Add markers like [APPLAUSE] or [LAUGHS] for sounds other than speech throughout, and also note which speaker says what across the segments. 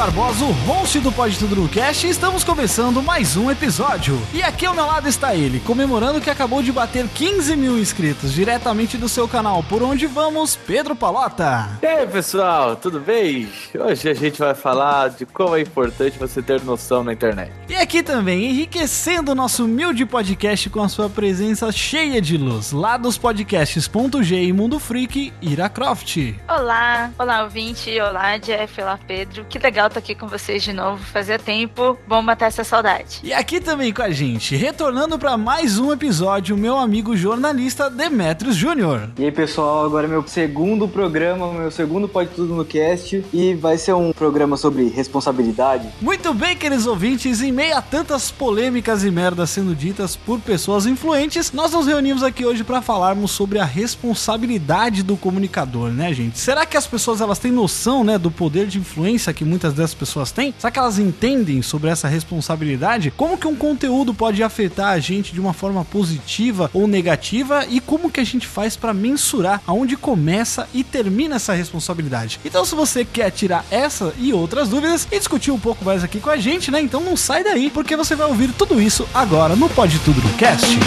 Speaker 1: Barbosa,
Speaker 2: o host do Pode Tudo no Cast, e estamos começando mais um episódio. E aqui ao meu lado está ele, comemorando que acabou de bater 15 mil inscritos, diretamente do seu canal. Por onde vamos, Pedro Palota?
Speaker 3: E aí, pessoal, tudo bem? Hoje a gente vai falar de como é importante você ter noção na internet.
Speaker 2: E aqui também, enriquecendo o nosso humilde podcast com a sua presença cheia de luz, lá dos podcasts.g e Mundo Freak, Ira Croft.
Speaker 4: Olá, olá ouvinte, olá Jeff, olá Pedro. Que legal estar aqui com vocês de novo. Fazia tempo, bom matar essa saudade.
Speaker 2: E aqui também com a gente, retornando para mais um episódio, meu amigo jornalista Demetrios Júnior.
Speaker 5: E aí pessoal, agora é meu segundo programa, meu segundo Pode Tudo no Cast e vai ser um programa sobre responsabilidade.
Speaker 2: Muito bem, queridos ouvintes, em meio a tantas polêmicas e merdas sendo ditas por pessoas influentes, nós nos reunimos aqui hoje para falarmos sobre a responsabilidade do comunicador, né, gente? Será que as pessoas elas têm noção, né, do poder de influência que muitas dessas pessoas têm? Será que elas entendem sobre essa responsabilidade? Como que um conteúdo pode afetar a gente de uma forma positiva ou negativa e como que a gente faz para mensurar aonde começa e termina essa responsabilidade? Então, se você quer tirar essa e outras dúvidas e discutir um pouco mais aqui com a gente, né? Então não sai daí, porque você vai ouvir tudo isso agora no Pode Tudo no Cast.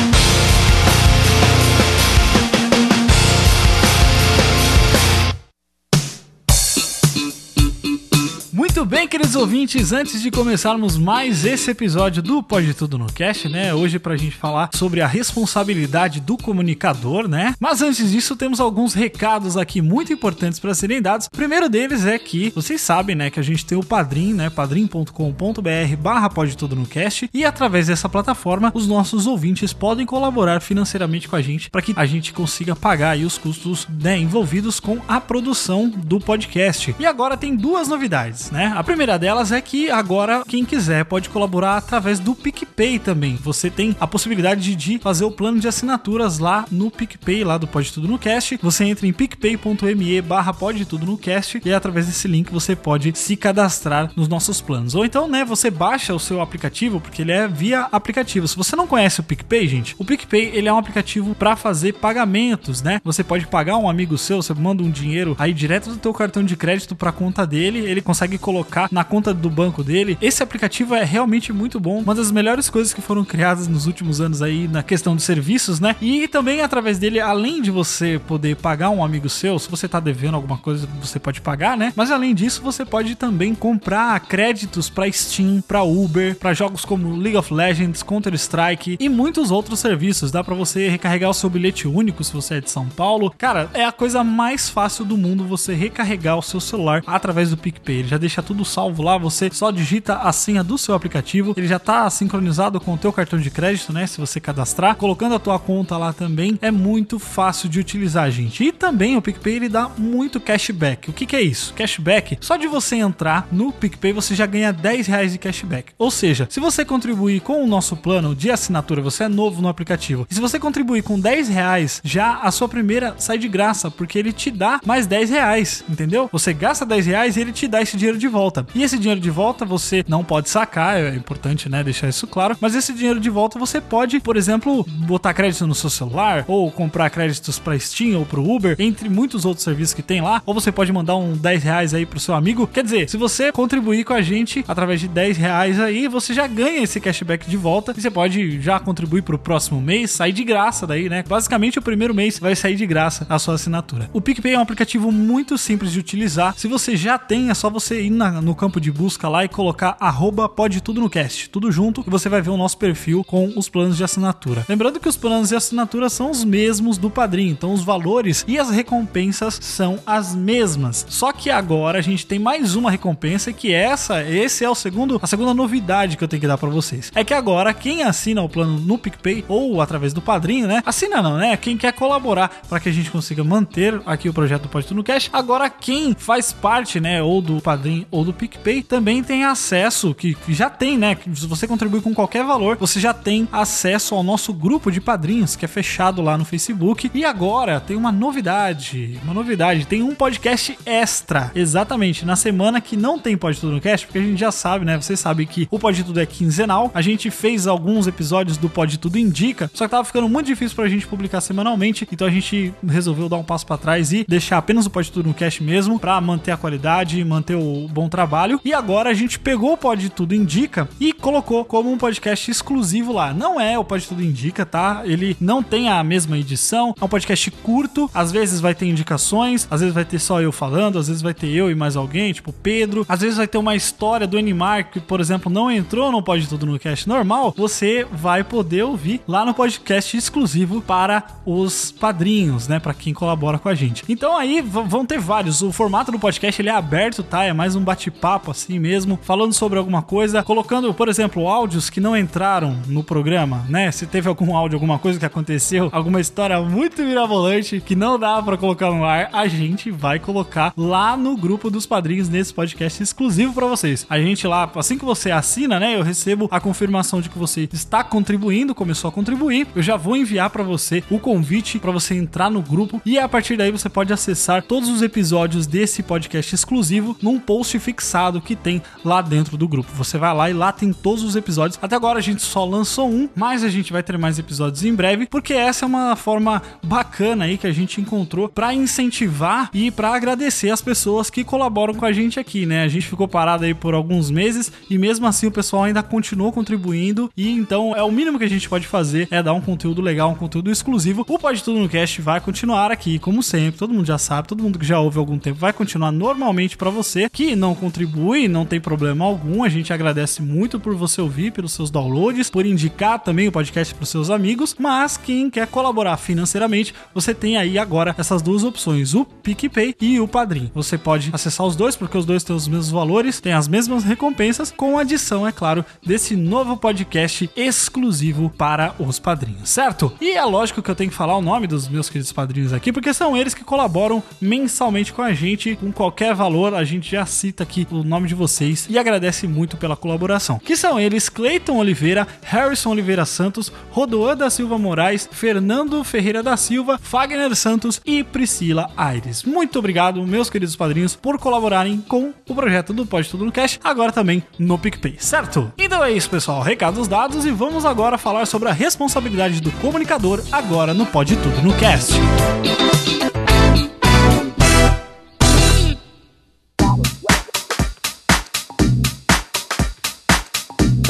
Speaker 2: Muito bem, queridos ouvintes, antes de começarmos mais esse episódio do Pode Tudo no Cast, né? Hoje pra gente falar sobre a responsabilidade do comunicador, né? Mas antes disso, temos alguns recados aqui muito importantes para serem dados. O primeiro deles é que vocês sabem, né, que a gente tem o Padrim, né, padrim.com.br barra Pode Tudo no Cast e através dessa plataforma os nossos ouvintes podem colaborar financeiramente com a gente para que a gente consiga pagar aí os custos né, envolvidos com a produção do podcast. E agora tem duas novidades, né? A primeira delas é que agora quem quiser pode colaborar através do PicPay também. Você tem a possibilidade de fazer o plano de assinaturas lá no PicPay, lá do Pode Tudo no Cast. Você entra em picpay.me barra Pode Tudo no Cast e através desse link você pode se cadastrar nos nossos planos. Ou então, né, você baixa o seu aplicativo, porque ele é via aplicativo. Se você não conhece o PicPay, gente, o PicPay ele é um aplicativo para fazer pagamentos, né? Você pode pagar um amigo seu, você manda um dinheiro aí direto do teu cartão de crédito para conta dele, ele consegue colocar na conta do banco dele. Esse aplicativo é realmente muito bom, uma das melhores coisas que foram criadas nos últimos anos aí na questão de serviços, né? E também através dele, além de você poder pagar um amigo seu, se você tá devendo alguma coisa, você pode pagar, né? Mas além disso, você pode também comprar créditos para Steam, para Uber, para jogos como League of Legends, Counter Strike e muitos outros serviços. Dá para você recarregar o seu bilhete único se você é de São Paulo. Cara, é a coisa mais fácil do mundo você recarregar o seu celular através do PicPay. Ele já deixa tudo salvo lá, você só digita a senha do seu aplicativo, ele já tá sincronizado com o teu cartão de crédito, né? Se você cadastrar, colocando a tua conta lá também, é muito fácil de utilizar, gente. E também o PicPay ele dá muito cashback. O que, que é isso? Cashback, só de você entrar no PicPay você já ganha 10 reais de cashback. Ou seja, se você contribuir com o nosso plano de assinatura, você é novo no aplicativo, e se você contribuir com 10 reais, já a sua primeira sai de graça, porque ele te dá mais 10 reais, entendeu? Você gasta 10 reais e ele te dá esse dinheiro de volta. E esse dinheiro de volta você não pode sacar, é importante, né, deixar isso claro, mas esse dinheiro de volta você pode, por exemplo, botar crédito no seu celular, ou comprar créditos para Steam ou pro Uber, entre muitos outros serviços que tem lá, ou você pode mandar um 10 reais aí pro seu amigo. Quer dizer, se você contribuir com a gente através de 10 reais aí, você já ganha esse cashback de volta e você pode já contribuir pro próximo mês, sair de graça daí, né? Basicamente, o primeiro mês vai sair de graça a sua assinatura. O PicPay é um aplicativo muito simples de utilizar. Se você já tem, é só você ir na no campo de busca lá e colocar arroba pode tudo no cast, tudo junto, e você vai ver o nosso perfil com os planos de assinatura. Lembrando que os planos de assinatura são os mesmos do padrinho, então os valores e as recompensas são as mesmas. Só que agora a gente tem mais uma recompensa que essa, esse é o segundo, a segunda novidade que eu tenho que dar para vocês. É que agora quem assina o plano no PicPay ou através do padrinho, né? Assina não, né? Quem quer colaborar para que a gente consiga manter aqui o projeto do Pode Tudo no Cash. Agora quem faz parte, né, ou do padrinho ou do PicPay também tem acesso que que já tem, né? que Se você contribui com qualquer valor, você já tem acesso ao nosso grupo de padrinhos que é fechado lá no Facebook. E agora tem uma novidade, uma novidade, tem um podcast extra, exatamente na semana que não tem Pode Tudo no Cast, porque a gente já sabe, né? Você sabe que o Pode Tudo é quinzenal. A gente fez alguns episódios do Pode Tudo Indica, só que tava ficando muito difícil pra gente publicar semanalmente, então a gente resolveu dar um passo pra trás e deixar apenas o Pode Tudo no Cast mesmo, pra manter a qualidade manter o bom trabalho. E agora a gente pegou o Pode Tudo Indica e colocou como um podcast exclusivo lá. Não é o Pode Tudo Indica, tá? Ele não tem a mesma edição, é um podcast curto, às vezes vai ter indicações, às vezes vai ter só eu falando, às vezes vai ter eu e mais alguém, tipo Pedro, às vezes vai ter uma história do Animar que, por exemplo, não entrou no Pode Tudo no Cast normal, você vai poder ouvir lá no podcast exclusivo para os padrinhos, né, para quem colabora com a gente. Então aí vão ter vários. O formato do podcast ele é aberto, tá? É mais um bate-papo assim mesmo, falando sobre alguma coisa, colocando, por exemplo, áudios que não entraram no programa, né? Se teve algum áudio, alguma coisa que aconteceu, alguma história muito mirabolante que não dá pra colocar no ar, a gente vai colocar lá no grupo dos padrinhos nesse podcast exclusivo pra vocês. A gente lá, assim que você assina, né, eu recebo a confirmação de que você está contribuindo, começou a contribuir, eu já vou enviar pra você o convite pra você entrar no grupo e a partir daí você pode acessar todos os episódios desse podcast exclusivo num post fixado que tem lá dentro do grupo. Você vai lá e lá tem todos os episódios. Até agora a gente só lançou um, mas a gente vai ter mais episódios em breve, porque essa é uma forma bacana aí que a gente encontrou pra incentivar e pra agradecer as pessoas que colaboram com a gente aqui, né? A gente ficou parado aí por alguns meses e mesmo assim o pessoal ainda continuou contribuindo e então é o mínimo que a gente pode fazer é dar um conteúdo legal, um conteúdo exclusivo. O Pode Tudo no Cast vai continuar aqui, como sempre, todo mundo já sabe, todo mundo que já ouve há algum tempo vai continuar normalmente pra você que não contribui, não tem problema algum. A gente agradece muito por você ouvir, pelos seus downloads, por indicar também o podcast pros seus amigos, mas quem quer colaborar financeiramente, você tem aí agora essas duas opções, o PicPay e o Padrim. Você pode acessar os dois porque os dois têm os mesmos valores, têm as mesmas recompensas, com adição, é claro, desse novo podcast exclusivo para os padrinhos, certo? E é lógico que eu tenho que falar o nome dos meus queridos padrinhos aqui, porque são eles que colaboram mensalmente com a gente, com qualquer valor, a gente já cita aqui o nome de vocês e agradece muito pela colaboração. Que são eles Cleiton Oliveira, Harrison Oliveira Santos, Rodoan da Silva Moraes, Fernando Ferreira da Silva, Fagner Santos e Priscila Aires. Muito obrigado, meus queridos padrinhos, por colaborarem com o projeto do Pode Tudo no Cash, agora também no PicPay, certo? Então é isso, pessoal. Recados dados e vamos agora falar sobre a responsabilidade do comunicador agora no Pode Tudo no Cast.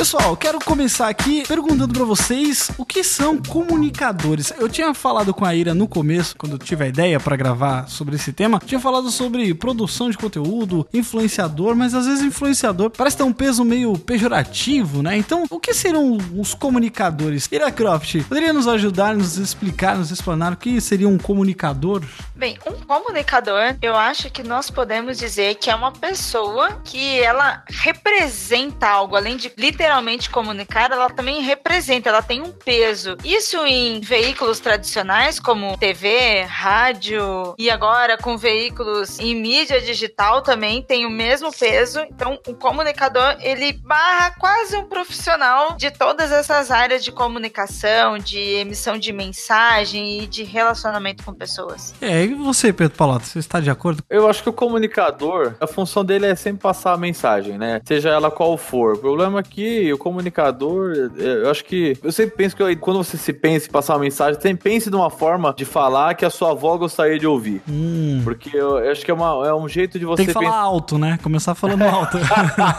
Speaker 2: Pessoal, quero começar aqui perguntando pra vocês o que são comunicadores. Eu tinha falado com a Ira no começo, quando eu tive a ideia pra gravar sobre esse tema, tinha falado sobre produção de conteúdo, influenciador, mas às vezes influenciador parece ter um peso meio pejorativo, né? Então, o que seriam os comunicadores? Ira Croft, poderia nos ajudar, nos explicar, nos explanar o que seria um comunicador?
Speaker 4: Bem, um comunicador, eu acho que nós podemos dizer que é uma pessoa que ela representa algo, além de literalmente comunicar, ela também representa, ela tem um peso. Isso em veículos tradicionais como TV, rádio e agora com veículos em mídia digital também tem o mesmo peso. Então, o comunicador, ele barra quase um profissional de todas essas áreas de comunicação, de emissão de mensagem e de relacionamento com pessoas.
Speaker 2: É, e você, Pedro Palotta, você está de acordo?
Speaker 3: Eu acho que o comunicador, a função dele é sempre passar a mensagem, né? Seja ela qual for. O problema é que o comunicador, é, eu acho que. Eu sempre penso que quando você se pensa em passar uma mensagem, sempre pense de uma forma de falar que a sua avó gostaria de ouvir.
Speaker 2: Hum.
Speaker 3: Porque eu, eu acho que é, uma, é um jeito de você
Speaker 2: Tem que falar alto, né? Começar falando alto.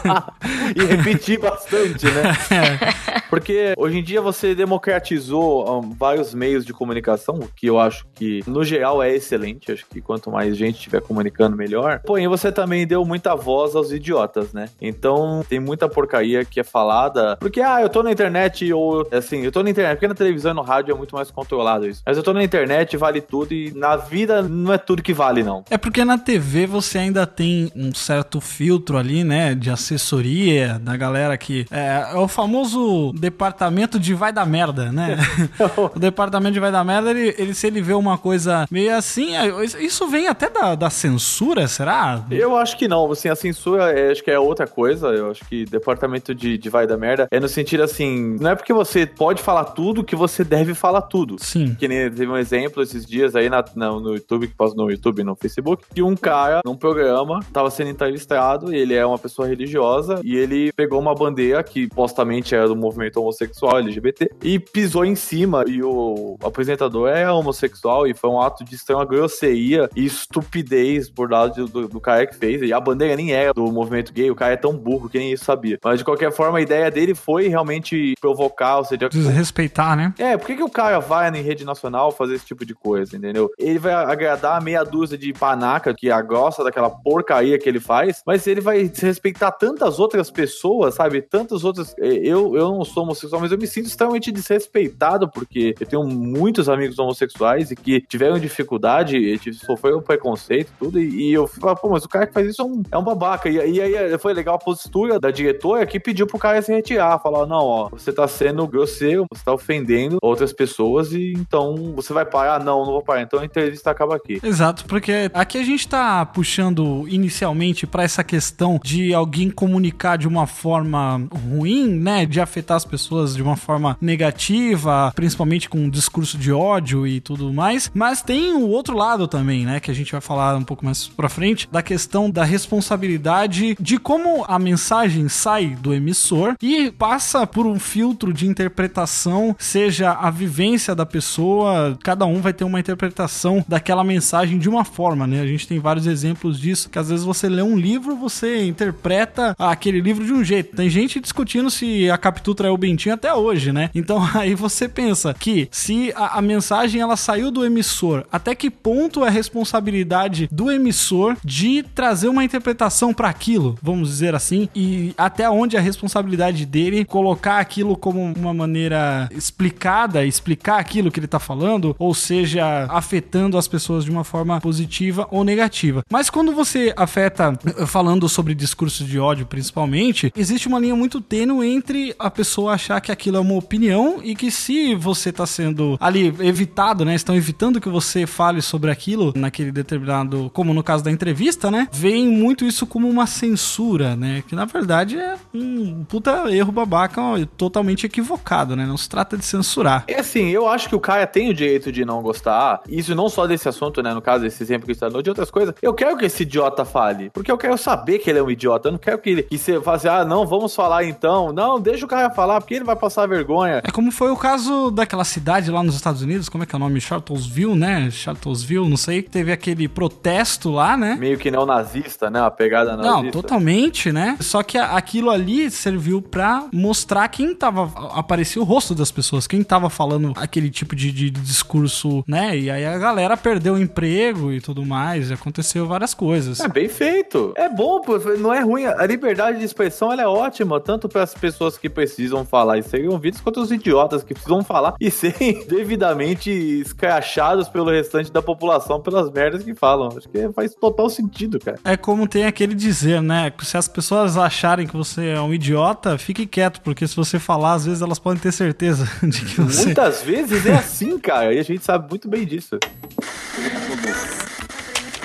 Speaker 2: [LAUGHS]
Speaker 3: e repetir bastante, né? [LAUGHS]
Speaker 2: É.
Speaker 3: Porque hoje em dia você democratizou um, vários meios de comunicação, o que eu acho que, no geral, é excelente. Acho que quanto mais gente estiver comunicando, melhor. Porém, você também deu muita voz aos idiotas, né? Então, tem muita porcaria que é falada. Porque, ah, eu tô na internet, ou assim, eu tô na internet, porque na televisão e no rádio é muito mais controlado isso. Mas eu tô na internet, vale tudo, e na vida não é tudo que vale, não.
Speaker 2: É porque na TV você ainda tem um certo filtro ali, né? De assessoria, da galera que. É, é o famoso departamento de vai da merda, né? [LAUGHS] o departamento de vai da merda, ele, ele- se ele vê uma coisa meio assim. é, Isso vem até da, da censura, será?
Speaker 3: Eu acho que não, assim, a censura é, acho que é outra coisa. Eu acho que departamento de, de vai da merda é no sentido assim, não é porque você pode falar tudo que você deve falar tudo.
Speaker 2: Sim.
Speaker 3: Que nem teve um exemplo esses dias aí na, na- no YouTube, que passou no YouTube e no Facebook, que um cara, num programa, tava sendo entrevistado, e ele é uma pessoa religiosa, e ele pegou uma bandeira que supostamente era do movimento homossexual LGBT, e pisou em cima, e o apresentador é homossexual, e foi um ato de extrema grosseria e estupidez por lado do, do cara que fez, e a bandeira nem era do movimento gay, o cara é tão burro que nem isso sabia. Mas de qualquer forma, ideia dele foi realmente provocar, ou seja,
Speaker 2: Desrespeitar, né?
Speaker 3: é, por que, que o cara vai em rede nacional fazer esse tipo de coisa, entendeu? Ele vai agradar a meia dúzia de panaca que a gosta daquela porcaria que ele faz, mas ele vai desrespeitar tantas outras pessoas, sabe? Tantas outras. eh, Eu, eu não sou homossexual, mas eu me sinto extremamente desrespeitado porque eu tenho muitos amigos homossexuais e que tiveram dificuldade, sofreram preconceito tudo, e, e eu falo, pô, mas o cara que faz isso é um, é um babaca. E, e aí foi legal a postura da diretora que pediu pro cara se retirar, falar, não, ó, você tá sendo grosseiro, você tá ofendendo outras pessoas e então você vai parar? Não, não vou parar. Então a entrevista acaba aqui.
Speaker 2: Exato, porque aqui a gente tá puxando inicialmente pra essa questão de alguém comunicar de uma forma ruim, né? De afetar as pessoas de uma forma negativa, principalmente com um discurso de ódio e tudo mais. Mas tem o outro lado também, né? Que a gente vai falar um pouco mais pra frente, da questão da responsabilidade de como a mensagem sai do emissor e passa por um filtro de interpretação, seja a vivência da pessoa, cada um vai ter uma interpretação daquela mensagem de uma forma, né? A gente tem vários exemplos disso, que às vezes você lê um livro, você interpreta aquele livro de um jeito. Tem gente discutindo se a Capitu traiu o Bentinho até hoje, né? Então [LAUGHS] aí você pensa que se a, a mensagem ela saiu do emissor, até que ponto é responsabilidade do emissor de trazer uma interpretação para aquilo, vamos dizer assim, e até onde a responsabilidade dele colocar aquilo como uma maneira explicada, explicar aquilo que ele tá falando, ou seja, afetando as pessoas de uma forma positiva ou negativa. Mas quando você afeta, eh, falando sobre discurso de ódio principalmente, existe uma linha muito tênue entre a pessoa achar que aquilo é uma opinião e que se você tá sendo ali evitado, né, estão evitando que você fale sobre aquilo naquele determinado, como no caso da entrevista, né, veem muito isso como uma censura, né, que na verdade é um puta erro babaca totalmente equivocado, né, não se trata de censurar.
Speaker 3: É assim, eu acho que o cara tem o direito de não gostar. Isso não só desse assunto, né? No caso, desse exemplo que deu, de outras coisas. Eu quero que esse idiota fale. Porque eu quero saber que ele é um idiota. Eu não quero que ele que você assim, ah, não, vamos falar então. Não, deixa o cara falar, porque ele vai passar vergonha.
Speaker 2: É como foi o caso daquela cidade lá nos Estados Unidos, como é que é o nome? Charlottesville, né? Charlottesville, não sei. Teve aquele protesto lá, né?
Speaker 3: Meio que neonazista, né? Uma pegada nazista.
Speaker 2: Não, totalmente, né? Só que a- aquilo ali serviu pra mostrar quem tava. Aparecia o rosto das pessoas, quem tava falando aquele tipo de, de discurso, né? E aí a galera perdeu o emprego e tudo mais. e Aconteceu várias coisas.
Speaker 3: É bem feito. É bom, não é ruim. A liberdade de expressão ela é ótima, tanto para as pessoas que precisam falar e serem ouvidas, quanto os idiotas que precisam falar e [LAUGHS] serem devidamente escrachados pelo restante da população pelas merdas que falam. Acho que faz total sentido, cara.
Speaker 2: É como tem aquele dizer, né? Se as pessoas acharem que você é um idiota, fique quieto, porque se você falar, às vezes elas podem ter certeza [LAUGHS] de que você.
Speaker 3: Muitas vezes é assim, cara, e a gente sabe muito bem disso.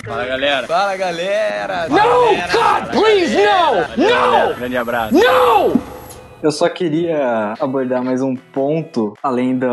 Speaker 6: Fala galera.
Speaker 7: Fala, galera!
Speaker 6: No, God, please, no! No! Grande abraço. No!
Speaker 5: Eu só queria abordar mais um ponto, além do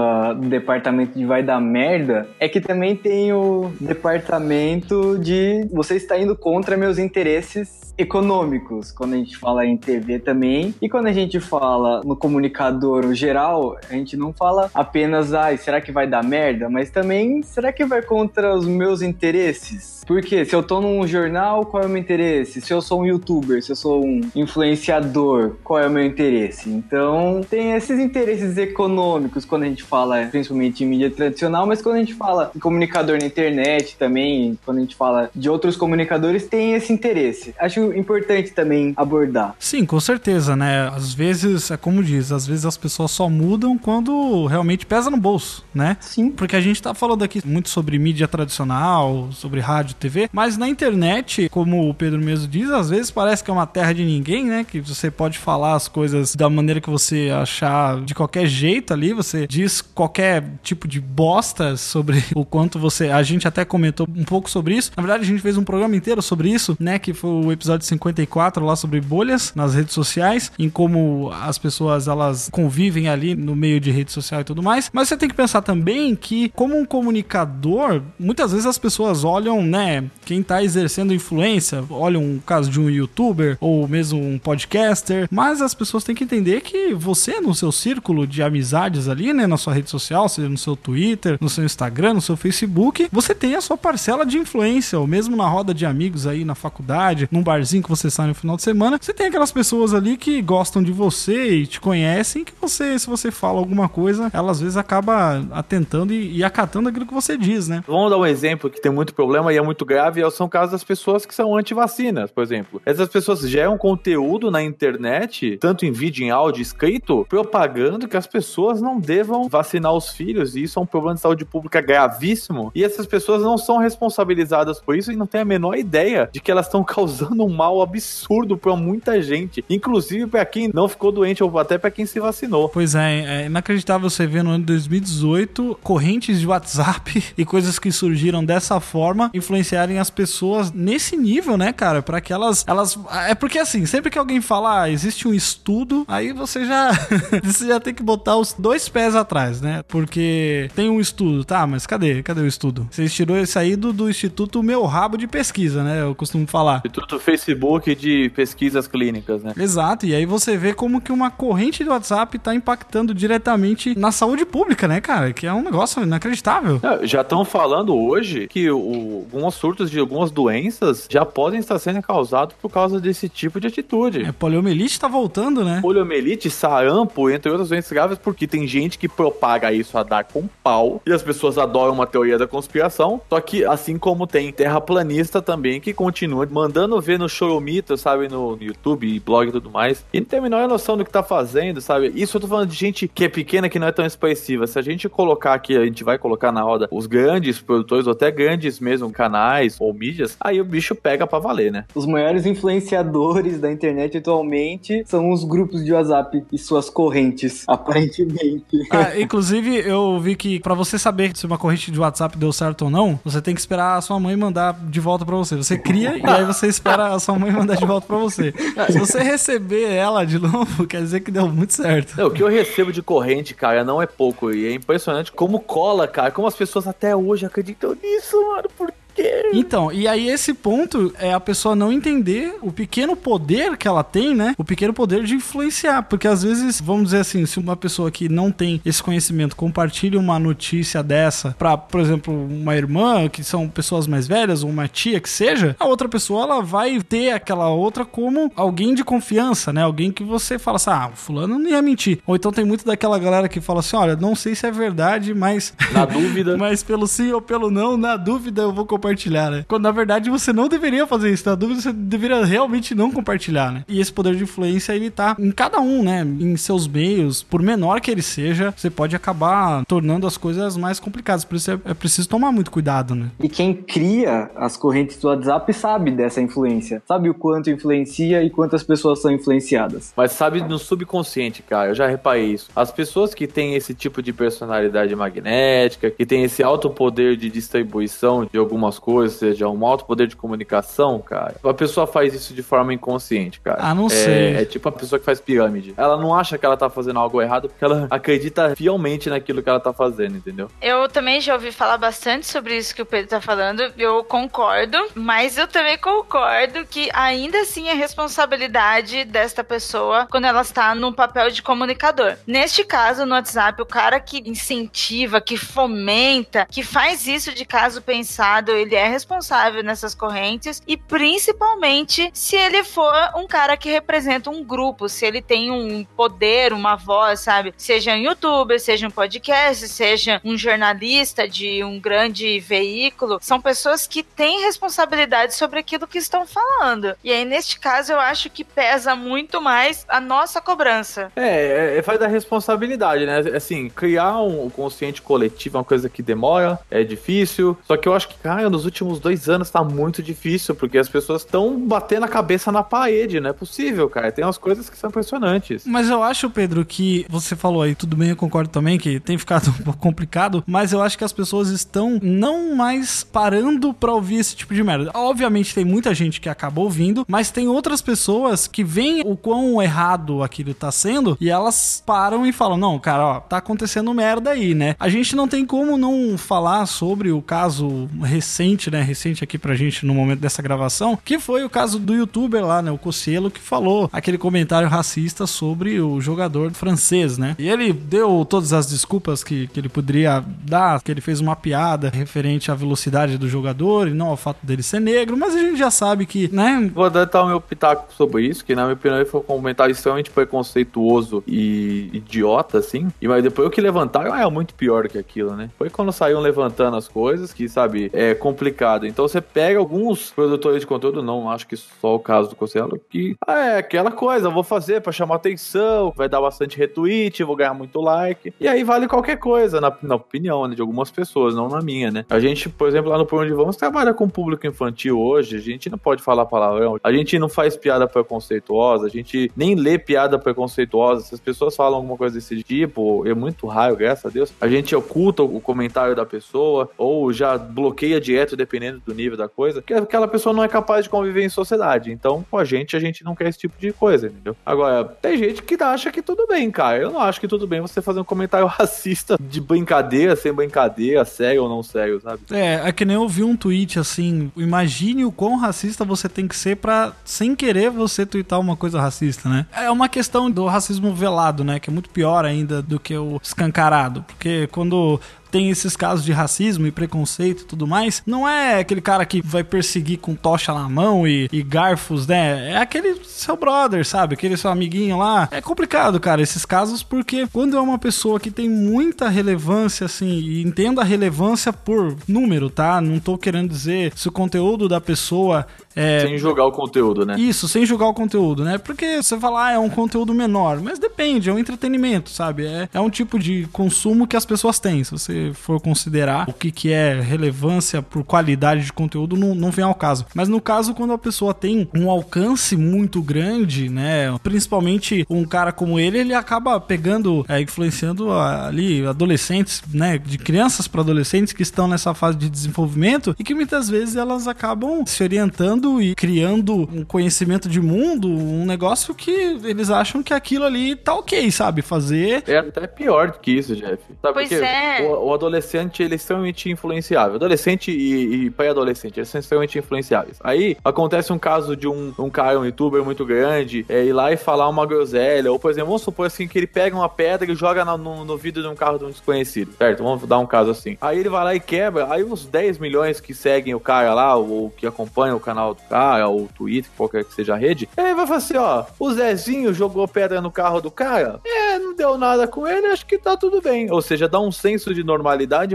Speaker 5: departamento de vai dar merda, é que também tem o departamento de você está indo contra meus interesses econômicos, quando a gente fala em TV também, e quando a gente fala no comunicador geral, a gente não fala apenas, ai, será que vai dar merda? Mas também, será que vai contra os meus interesses? Porque se eu tô num jornal, qual é o meu interesse? Se eu sou um youtuber, se eu sou um influenciador, qual é o meu interesse? Então, tem esses interesses econômicos quando a gente fala, principalmente em mídia tradicional, mas quando a gente fala em comunicador na internet também, quando a gente fala de outros comunicadores, tem esse interesse. Acho importante também abordar.
Speaker 2: Sim, com certeza, né? Às vezes, é como diz, às vezes as pessoas só mudam quando realmente pesa no bolso, né?
Speaker 5: Sim.
Speaker 2: Porque a gente tá falando aqui muito sobre mídia tradicional, sobre rádio, TV, mas na internet, como o Pedro mesmo diz, às vezes parece que é uma terra de ninguém, né? Que você pode falar as coisas da maneira que você achar de qualquer jeito ali, você diz qualquer tipo de bosta sobre [LAUGHS] o quanto você. A gente até comentou um pouco sobre isso. Na verdade, a gente fez um programa inteiro sobre isso, né? Que foi o episódio 54 lá sobre bolhas nas redes sociais, em como as pessoas elas convivem ali no meio de rede social e tudo mais. Mas você tem que pensar também que, como um comunicador, muitas vezes as pessoas olham, né, quem tá exercendo influência, olham um caso de um youtuber ou mesmo um podcaster, mas as pessoas têm que entender que você, no seu círculo de amizades ali, né, na sua rede social, seja no seu Twitter, no seu Instagram, no seu Facebook, você tem a sua parcela de influência, ou mesmo na roda de amigos aí na faculdade, num barzinho que você sai no final de semana, você tem aquelas pessoas ali que gostam de você e te conhecem, que você, se você fala alguma coisa, ela às vezes acaba atentando e, e acatando aquilo que você diz, né?
Speaker 3: Vamos dar um exemplo que tem muito problema e é muito grave, são o caso das pessoas que são anti-vacinas, por exemplo. Essas pessoas geram conteúdo na internet, tanto em vídeo, em áudio, escrito, propagando que as pessoas não devam vacinar os filhos, e isso é um problema de saúde pública gravíssimo. E essas pessoas não são responsabilizadas por isso e não têm a menor ideia de que elas estão [LAUGHS] causando um mal absurdo pra muita gente, inclusive pra quem não ficou doente ou até pra quem se vacinou.
Speaker 2: Pois é, é inacreditável você ver no ano de 2018 correntes de WhatsApp [LAUGHS] e coisas que surgiram dessa forma influenciarem as pessoas nesse nível, né, cara? Pra que elas, elas. É porque assim, sempre que alguém fala, ah, existe um estudo, aí você já. [LAUGHS] você já tem que botar os dois pés atrás, né? Porque tem um estudo, tá? Mas cadê? Cadê o estudo? Vocês tirou esse aí do, do Instituto Meu Rabo de Pesquisa, né? Eu costumo falar.
Speaker 3: Instituto Facebook de pesquisas clínicas, né?
Speaker 2: Exato, e aí você vê como que uma corrente do WhatsApp tá impactando diretamente na saúde pública, né, cara? Que é um negócio inacreditável.
Speaker 3: É, Já estão falando hoje que o- alguns surtos de algumas doenças já podem estar sendo causados por causa desse tipo de atitude.
Speaker 2: É, poliomielite tá voltando, né?
Speaker 3: Poliomielite, sarampo, entre outras doenças graves, porque tem gente que propaga isso a dar com pau e as pessoas adoram uma teoria da conspiração. Só que, assim como tem terraplanista também que continua mandando ver no Choromito, sabe, no YouTube e blog e tudo mais, e não tem a menor noção do que tá fazendo, sabe? Isso eu tô falando de gente que é pequena, que não é tão expressiva. Se a gente colocar aqui, a gente vai colocar na roda os grandes produtores, ou até grandes mesmo canais ou mídias, aí o bicho pega pra valer, né?
Speaker 5: Os maiores influenciadores da internet atualmente são os grupos de WhatsApp e suas correntes, [LAUGHS] aparentemente.
Speaker 2: Ah, inclusive, eu vi que pra você saber se uma corrente de WhatsApp deu certo ou não, você tem que esperar a sua mãe mandar de volta pra você. Você cria e aí você espera a sua mãe mandar de volta pra você. Se você receber ela de novo, quer dizer que deu muito certo.
Speaker 3: Não, o que eu recebo de corrente, cara, não é pouco. E é impressionante como cola, cara. Como as pessoas até hoje acreditam nisso, mano. Por quê?
Speaker 2: Então, e aí esse ponto é a pessoa não entender o pequeno poder que ela tem, né? O pequeno poder de influenciar. Porque às vezes, vamos dizer assim, se uma pessoa que não tem esse conhecimento compartilha uma notícia dessa pra, por exemplo, uma irmã, que são pessoas mais velhas, ou uma tia que seja, a outra pessoa ela vai ter aquela outra como alguém de confiança, né? Alguém que você fala assim, ah, o fulano não ia mentir. Ou então tem muito daquela galera que fala assim, olha, não sei se é verdade, mas
Speaker 3: Na dúvida. [LAUGHS]
Speaker 2: mas pelo sim ou pelo não, na dúvida eu vou compartilhar, né? Quando na verdade você não deveria fazer isso, na dúvida você deveria realmente não compartilhar, né? E esse poder de influência ele tá em cada um, né? Em seus meios, por menor que ele seja, você pode acabar tornando as coisas mais complicadas. Por isso é, é preciso tomar muito cuidado, né?
Speaker 5: E quem cria as correntes do WhatsApp sabe dessa influência, sabe o quanto influencia e quantas pessoas são influenciadas.
Speaker 3: Mas sabe no subconsciente, cara, eu já reparei isso. As pessoas que têm esse tipo de personalidade magnética, que têm esse alto poder de distribuição de algumas algumas coisas, seja um alto poder de comunicação, cara, a pessoa faz isso de forma inconsciente, cara.
Speaker 2: Ah, não
Speaker 3: É-
Speaker 2: sei.
Speaker 3: É tipo a pessoa que faz pirâmide. Ela não acha que ela tá fazendo algo errado porque ela acredita fielmente naquilo que ela tá fazendo, entendeu?
Speaker 4: Eu também já ouvi falar bastante sobre isso que o Pedro tá falando. Eu concordo, mas eu também concordo que ainda assim é responsabilidade desta pessoa quando ela está no papel de comunicador. Neste caso, no WhatsApp, o cara que incentiva, que fomenta, que faz isso de caso pensado, ele é responsável nessas correntes e principalmente se ele for um cara que representa um grupo, se ele tem um poder, uma voz, sabe? Seja um youtuber, seja um podcast, seja um jornalista de um grande veículo, são pessoas que têm responsabilidade sobre aquilo que estão falando. E aí, neste caso, eu acho que pesa muito mais a nossa cobrança.
Speaker 3: É, é, é faz da responsabilidade, né? Assim, criar um consciente coletivo é uma coisa que demora, é difícil. Só que eu acho que, cara, nos últimos dois anos tá muito difícil, porque as pessoas estão batendo a cabeça na parede, não é possível, cara. Tem umas coisas que são impressionantes.
Speaker 2: Mas eu acho, Pedro, que você falou aí, tudo bem, eu concordo também que tem ficado [LAUGHS] um pouco complicado, mas eu acho que as pessoas estão não mais parando pra ouvir esse tipo de merda. Obviamente tem muita gente que acaba ouvindo, mas tem outras pessoas que veem o quão errado aquilo tá sendo e elas param e falam: "Não, cara, ó, tá acontecendo merda aí, né?". A gente não tem como não falar sobre o caso recente, né, recente aqui pra gente no momento dessa gravação, que foi o caso do youtuber lá, né, o Cocielo, que falou aquele comentário racista sobre o jogador francês, né? E ele deu todas as desculpas que, que ele poderia dar, que ele fez uma piada referente à velocidade do jogador e não ao fato dele ser negro, mas a gente já sabe que, né,
Speaker 3: Vou dar o meu pitaco sobre isso, que na minha opinião foi um comentário extremamente preconceituoso e idiota, assim. E mas depois o que levantaram é muito pior que aquilo, né? Foi quando saíram levantando as coisas que, sabe, é complicado. Então você pega alguns produtores de conteúdo, não acho que só o caso do Costello, que ah, é aquela coisa, vou fazer pra chamar atenção, vai dar bastante retweet, vou ganhar muito like. E aí vale qualquer coisa, na, na opinião né, de algumas pessoas, não na minha, né? A gente, por exemplo, lá no Por Onde Vamos, trabalha com público infantil hoje, a gente não pode falar palavrão, a gente não faz piada preconceituosa, a gente nem lê piada preconceituosa. Se as pessoas falam alguma coisa desse tipo, é muito raio, graças a Deus, a gente oculta o comentário da pessoa ou já bloqueia direto, dependendo do nível da coisa, que aquela pessoa não é capaz de conviver em sociedade. Então, com a gente, a gente não quer esse tipo de coisa, entendeu? Agora, tem gente que acha que tudo bem, cara. Eu não acho que tudo bem você fazer um comentário [LAUGHS] racista de brincadeira, sem brincadeira, sério ou não sério, sabe?
Speaker 2: É, é que nem eu vi um tweet assim, imagine o quão racista você tem que ser pra, sem querer, você twittar uma coisa racista, né? É uma questão do racismo velado, né? Que é muito pior ainda do que o escancarado. Porque quando tem esses casos de racismo e preconceito e tudo mais, não é aquele cara que vai perseguir com tocha na mão e, e garfos, né? É aquele seu brother, sabe? Aquele seu amiguinho lá. É complicado, cara, esses casos, porque quando é uma pessoa que tem muita relevância, assim, e entenda a relevância por número, tá? Não tô querendo dizer se o conteúdo da pessoa é,
Speaker 3: Sem jogar o conteúdo, né?
Speaker 2: isso, sem julgar o conteúdo, né? Porque você fala, ah, é um conteúdo menor, mas depende, é um entretenimento, sabe? É, é um tipo de consumo que as pessoas têm. Se você for considerar o que, que é relevância por qualidade de conteúdo, não, não vem ao caso. Mas no caso, quando a pessoa tem um alcance muito grande, né? Principalmente um cara como ele, ele acaba pegando, é, influenciando ali adolescentes, né? De crianças para adolescentes que estão nessa fase de desenvolvimento e que muitas vezes elas acabam se orientando e criando um conhecimento de mundo, um negócio que eles acham que aquilo ali tá ok, sabe? Fazer.
Speaker 3: É até pior do que isso, Jeff. Sabe
Speaker 4: Pois
Speaker 3: porque
Speaker 4: é.
Speaker 3: o, o adolescente ele é extremamente influenciável. Adolescente e, e pré-adolescente, eles são extremamente influenciáveis. Aí acontece um caso de um, um cara, um youtuber muito grande, é, ir lá e falar uma groselha. Ou, por exemplo, vamos supor assim que ele pega uma pedra e joga na- no, no vidro de um carro de um desconhecido. Certo? Vamos dar um caso assim. Aí ele vai lá e quebra. Aí os 10 milhões que seguem o cara lá, ou que acompanham o canal do cara, ou o Twitter, qualquer que seja a rede, ele vai falar assim: ó, o Zezinho jogou pedra no carro do cara. É, não deu nada com ele, acho que tá tudo bem. Ou seja, dá um senso de normalidade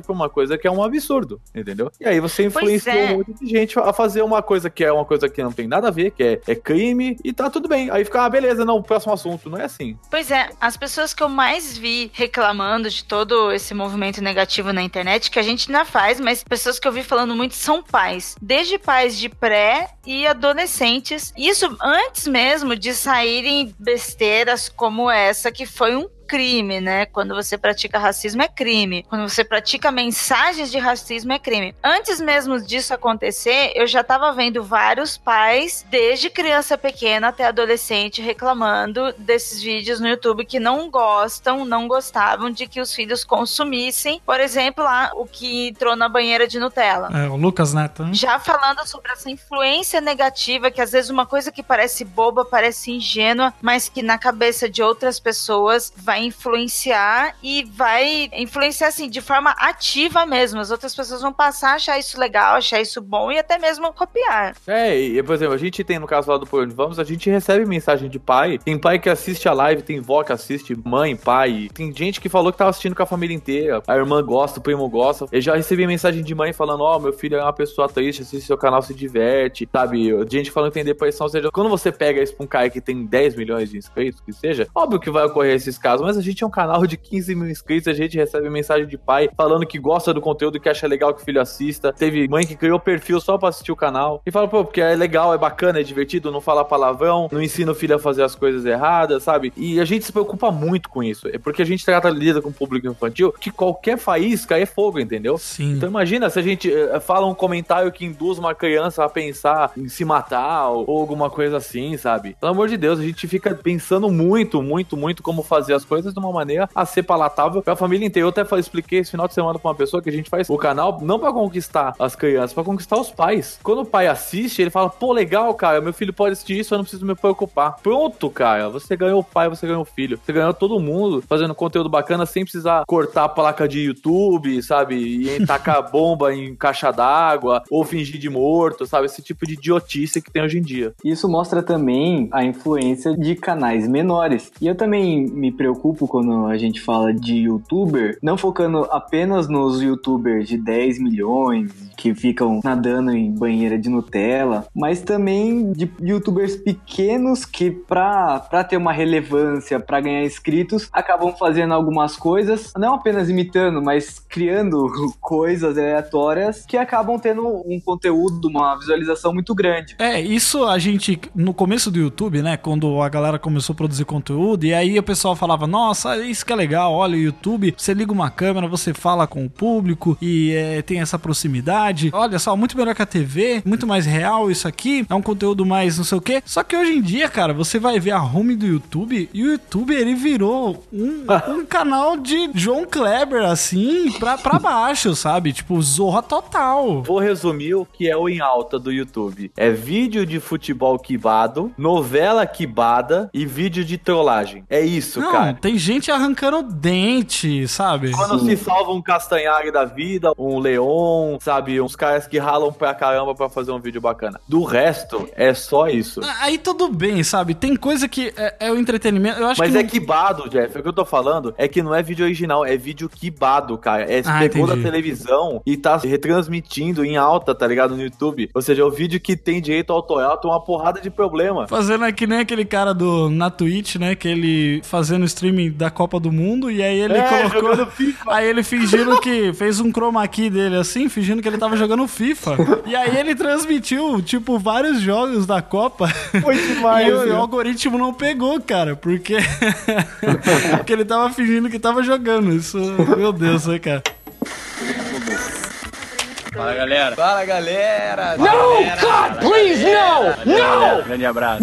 Speaker 3: pra uma coisa que é um absurdo, entendeu? E aí você influenciou
Speaker 4: é.
Speaker 3: um monte de gente a fazer uma coisa que é uma coisa que não tem nada a ver, que é, é crime, e tá tudo bem. Aí fica, ah, beleza, não, próximo assunto. Não é assim.
Speaker 4: Pois é, as pessoas que eu mais vi reclamando de todo esse movimento negativo na internet, que a gente ainda faz, mas pessoas que eu vi falando muito são pais. Desde pais de pré e adolescentes. Isso antes mesmo de saírem besteiras como essa, que foi um crime, né? Quando você pratica racismo é crime. Quando você pratica mensagens de racismo é crime. Antes mesmo disso acontecer, eu já tava vendo vários pais, desde criança pequena até adolescente, reclamando desses vídeos no YouTube que não gostam, não gostavam de que os filhos consumissem, por exemplo, lá o que entrou na banheira de Nutella.
Speaker 2: É, o Lucas Neto. né?
Speaker 4: Já falando sobre essa influência negativa, que às vezes uma coisa que parece boba, parece ingênua, mas que na cabeça de outras pessoas vai influenciar e vai influenciar assim de forma ativa mesmo. As outras pessoas vão passar a achar isso legal, achar isso bom e até mesmo copiar.
Speaker 3: É, e por exemplo, a gente tem no caso lá do Por Onde Vamos, a gente recebe mensagem de pai. Tem pai que assiste a live, tem vó que assiste, mãe, pai. Tem gente que falou que tava assistindo com a família inteira. A irmã gosta, o primo gosta. Eu já recebi mensagem de mãe falando: Ó, meu filho é uma pessoa triste, assiste seu canal, se diverte, sabe? Gente falando que tem depressão. Ou seja, quando você pega isso pra um cara que tem 10 milhões de inscritos, que seja, óbvio que vai ocorrer esses casos, mas a gente é um canal de 15 mil inscritos, a gente recebe mensagem de pai falando que gosta do conteúdo, que acha legal que o filho assista. Teve mãe que criou perfil só pra assistir o canal e fala, pô, porque é legal, é bacana, é divertido, não fala palavrão, não ensina o filho a fazer as coisas erradas, sabe? E a gente se preocupa muito com isso. É porque a gente trata lida com o público infantil que qualquer faísca é fogo, entendeu?
Speaker 2: Sim.
Speaker 3: Então imagina se a gente eh, fala um comentário que induz uma criança a pensar em se matar ou, ou alguma coisa assim, sabe? Pelo amor de Deus, a gente fica pensando muito, muito, muito como fazer as coisas de uma maneira a ser palatável pra família inteira. Eu até expliquei esse final de semana pra uma pessoa que a gente faz o canal não pra conquistar as crianças, pra conquistar os pais. Quando o pai assiste, ele fala, pô, legal, cara, meu filho pode assistir isso, eu não preciso me preocupar. Pronto, cara, você ganhou o pai, você ganhou o filho. Você ganhou todo mundo fazendo conteúdo bacana sem precisar cortar a placa de YouTube, sabe? E tacar [LAUGHS] bomba em caixa d'água ou fingir de morto, sabe? Esse tipo de idiotice que tem hoje em dia.
Speaker 5: Isso mostra também a influência de canais menores. E eu também me preocupo quando a gente fala de youtuber, não focando apenas nos youtubers de 10 milhões que ficam nadando em banheira de Nutella, mas também de youtubers pequenos que pra, pra ter uma relevância, pra ganhar inscritos, acabam fazendo algumas coisas, não apenas imitando, mas criando [LAUGHS] coisas aleatórias que acabam tendo um conteúdo, uma visualização muito grande.
Speaker 2: É, isso a gente, no começo do YouTube, né, quando a galera começou a produzir conteúdo, e aí o pessoal falava, nossa, isso que é legal, olha o YouTube, você liga uma câmera, você fala com o público e é, tem essa proximidade, olha só, muito melhor que a TV, muito mais real isso aqui, é um conteúdo mais não sei o que. Só que hoje em dia, cara, você vai ver a home do YouTube e o YouTube ele virou um, um [LAUGHS] canal de João Kleber, assim, pra, pra baixo, sabe? Tipo, zorra total.
Speaker 3: Vou resumir o que é o em alta do YouTube. É vídeo de futebol quibado, novela quibada e vídeo de trollagem. É isso,
Speaker 2: Não,
Speaker 3: cara.
Speaker 2: Tem gente arrancando dente, sabe?
Speaker 3: Quando se salva um Castanhari da vida, um Leon, sabe? Uns caras que ralam pra caramba pra fazer um vídeo bacana. Do resto, é só isso.
Speaker 2: Aí tudo bem, sabe? Tem coisa que é, é o entretenimento. Eu acho
Speaker 3: Mas
Speaker 2: que
Speaker 3: é
Speaker 2: não-
Speaker 3: quibado, Jeff. O que eu tô falando é que não é vídeo original, é vídeo quibado, cara. É
Speaker 2: Ah,
Speaker 3: pegou da televisão e tá retransmitindo em alta, tá ligado? No YouTube. Ou seja, é o vídeo que tem direito autoral tem uma porrada de problema.
Speaker 2: Fazendo é que nem aquele cara do na Twitch, né? Que ele fazendo streaming da Copa do Mundo e aí ele
Speaker 3: É,
Speaker 2: colocou. Aí ele fingindo que fez um chroma key dele assim, fingindo que ele tava jogando FIFA. E aí ele transmitiu, tipo, vários jogos da Copa.
Speaker 3: Foi demais, [LAUGHS]
Speaker 2: E o, e o
Speaker 3: viu?
Speaker 2: algoritmo não pegou, cara, porque. [LAUGHS] porque ele tava fingindo que tava jogando. Isso, meu Deus, né, cara?
Speaker 6: Fala galera.
Speaker 7: Fala galera!
Speaker 6: No, God, please, no! No! Grande abraço.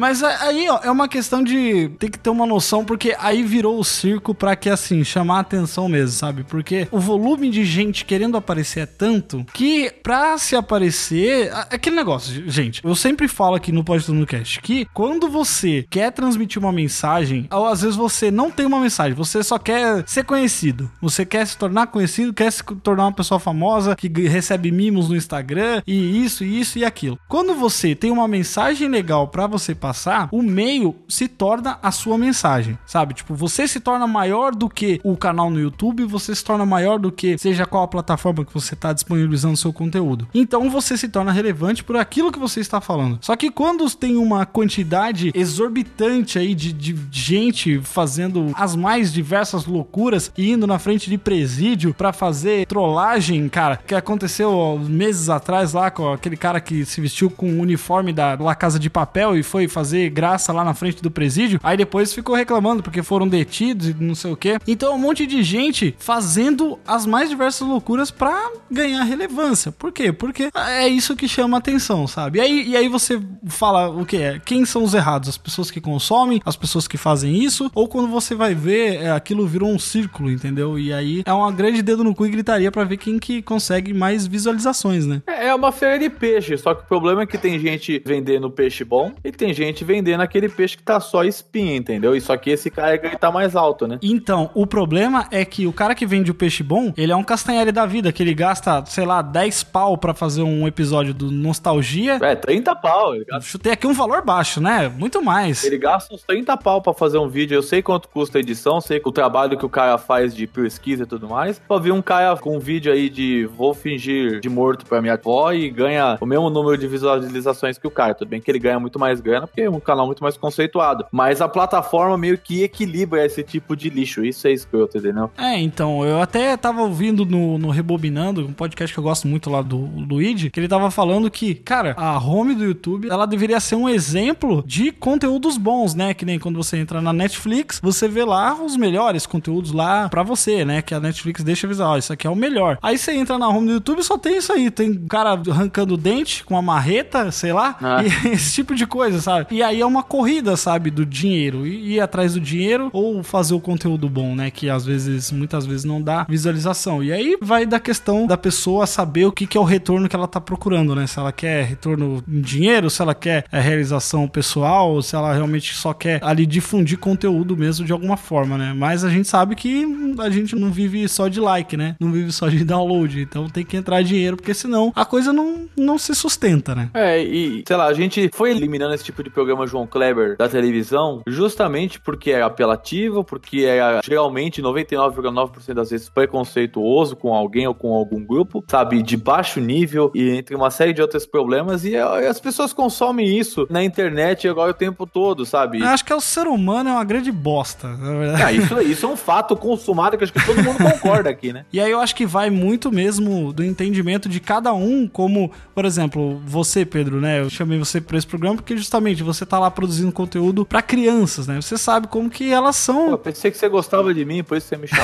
Speaker 2: Mas aí, ó, é uma questão de ter que ter uma noção, porque aí virou o circo pra que, assim, chamar a atenção mesmo, sabe? Porque o volume de gente querendo aparecer é tanto que pra se aparecer. a- Aquele negócio, gente, eu sempre falo aqui no Pode Tudo no Cast que quando você quer transmitir uma mensagem, ou às vezes você não tem uma mensagem, você só quer ser conhecido, você quer se tornar conhecido, quer se tornar uma pessoa famosa que recebe mimos no Instagram e isso, e isso e aquilo. Quando você tem uma mensagem legal pra você passar, o meio se torna a sua mensagem, sabe? Tipo, você se torna maior do que o canal no YouTube, você se torna maior do que seja qual a plataforma que você está disponibilizando seu conteúdo. Então você se torna relevante por aquilo que você está falando. Só que quando tem uma quantidade exorbitante aí de, de gente fazendo as mais diversas loucuras e indo na frente de presídio pra fazer trollagem, cara, que aconteceu meses atrás lá com aquele cara que se vestiu com o uniforme da La Casa de Papel e foi fazer graça lá na frente do presídio, aí depois ficou reclamando porque foram detidos e não sei o quê. Então, um monte de gente fazendo as mais diversas loucuras pra ganhar relevância. Por quê? Porque é isso que chama atenção, sabe? E aí, e aí você fala o que é? Quem são os errados? As pessoas que consomem, as pessoas que fazem isso, ou quando você vai ver, é, aquilo virou um círculo, entendeu? E aí é uma grande dedo no cu e gritaria pra ver quem que consegue mais visualizações, né?
Speaker 3: É é uma feira de peixe, só que o problema é que tem gente vendendo peixe bom e tem gente vendendo aquele peixe que tá só espinha, entendeu? E só que esse cara ganha tá mais alto, né?
Speaker 2: Então, o problema é que o cara que vende o peixe bom, ele é um castanheiro da vida, que ele gasta, sei lá, 10 pau pra fazer um episódio do Nostalgia.
Speaker 3: É, 30 pau. Ele gasta,
Speaker 2: Chutei aqui um valor baixo, né? Muito mais.
Speaker 3: ele gasta uns 30 pau pra fazer um vídeo. Eu sei quanto custa a edição, sei o trabalho que o cara faz de pesquisa e tudo mais. Pra ver um cara com um vídeo aí de vou fingir de morto pra minha avó e ganha o mesmo número de visualizações que o cara. Tudo bem que ele ganha muito mais grana porque é um canal muito mais conceituado. Mas a plataforma meio que equilibra esse tipo de lixo. Isso é escroto, entendeu?
Speaker 2: É, então, eu até tava ouvindo no, no Rebobinando, um podcast que eu gosto muito lá do Luigi, que ele tava falando que, cara, a home do YouTube, ela deveria ser um exemplo de conteúdos bons, né? Que nem quando você entra na Netflix, você vê lá os melhores conteúdos lá pra você, né? Que a Netflix deixa avisar, ó, isso aqui é o melhor. Aí você entra na home do YouTube e só tem isso aí, tem um cara arrancando o dente com uma marreta, sei lá,
Speaker 3: Ah.
Speaker 2: e [LAUGHS] esse tipo de coisa, sabe? E aí é uma corrida, sabe, do dinheiro, e ir atrás do dinheiro ou fazer o conteúdo bom, né? Que às vezes, muitas vezes não dá visualização. E aí vai da questão da pessoa saber o que, que é o retorno que ela tá procurando, né? Se ela quer retorno em dinheiro, se ela quer é, realização pessoal, ou se ela realmente só quer ali difundir conteúdo mesmo de alguma forma, né? Mas a gente sabe que a gente não vive só de like, né? Não vive só de download. Então tem que entrar dinheiro, porque senão a coisa não, não se sustenta, né?
Speaker 3: É, e sei lá, a gente foi eliminando esse tipo de programa João Kleber da televisão justamente porque é apelativo, porque é geralmente 99,9% das vezes preconceituoso com alguém ou com algum grupo, sabe, de baixo nível e entre uma série de outros problemas e, é, as pessoas consomem isso na internet agora o tempo todo, sabe?
Speaker 2: Eu acho que é o ser humano é uma grande bosta, na verdade.
Speaker 3: Ah, isso, isso é um fato consumado que acho que todo mundo concorda aqui, né? [LAUGHS]
Speaker 2: E aí eu acho que vai muito mesmo do entendimento de cada um, como, por exemplo, você, Pedro, né? Eu chamei você pra esse programa porque justamente você tá lá produzindo conteúdo pra crianças, né? Você sabe como que elas
Speaker 3: Pô,
Speaker 2: são
Speaker 3: pensei que você gostava de mim, por isso você me chama.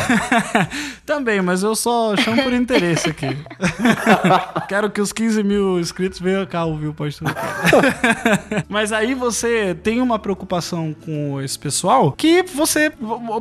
Speaker 3: [LAUGHS]
Speaker 2: também, mas eu só chamo por interesse aqui. [LAUGHS] Quero que os 15 mil inscritos venham cá ouvir o pastor. [LAUGHS] mas aí você tem uma preocupação com esse pessoal que você,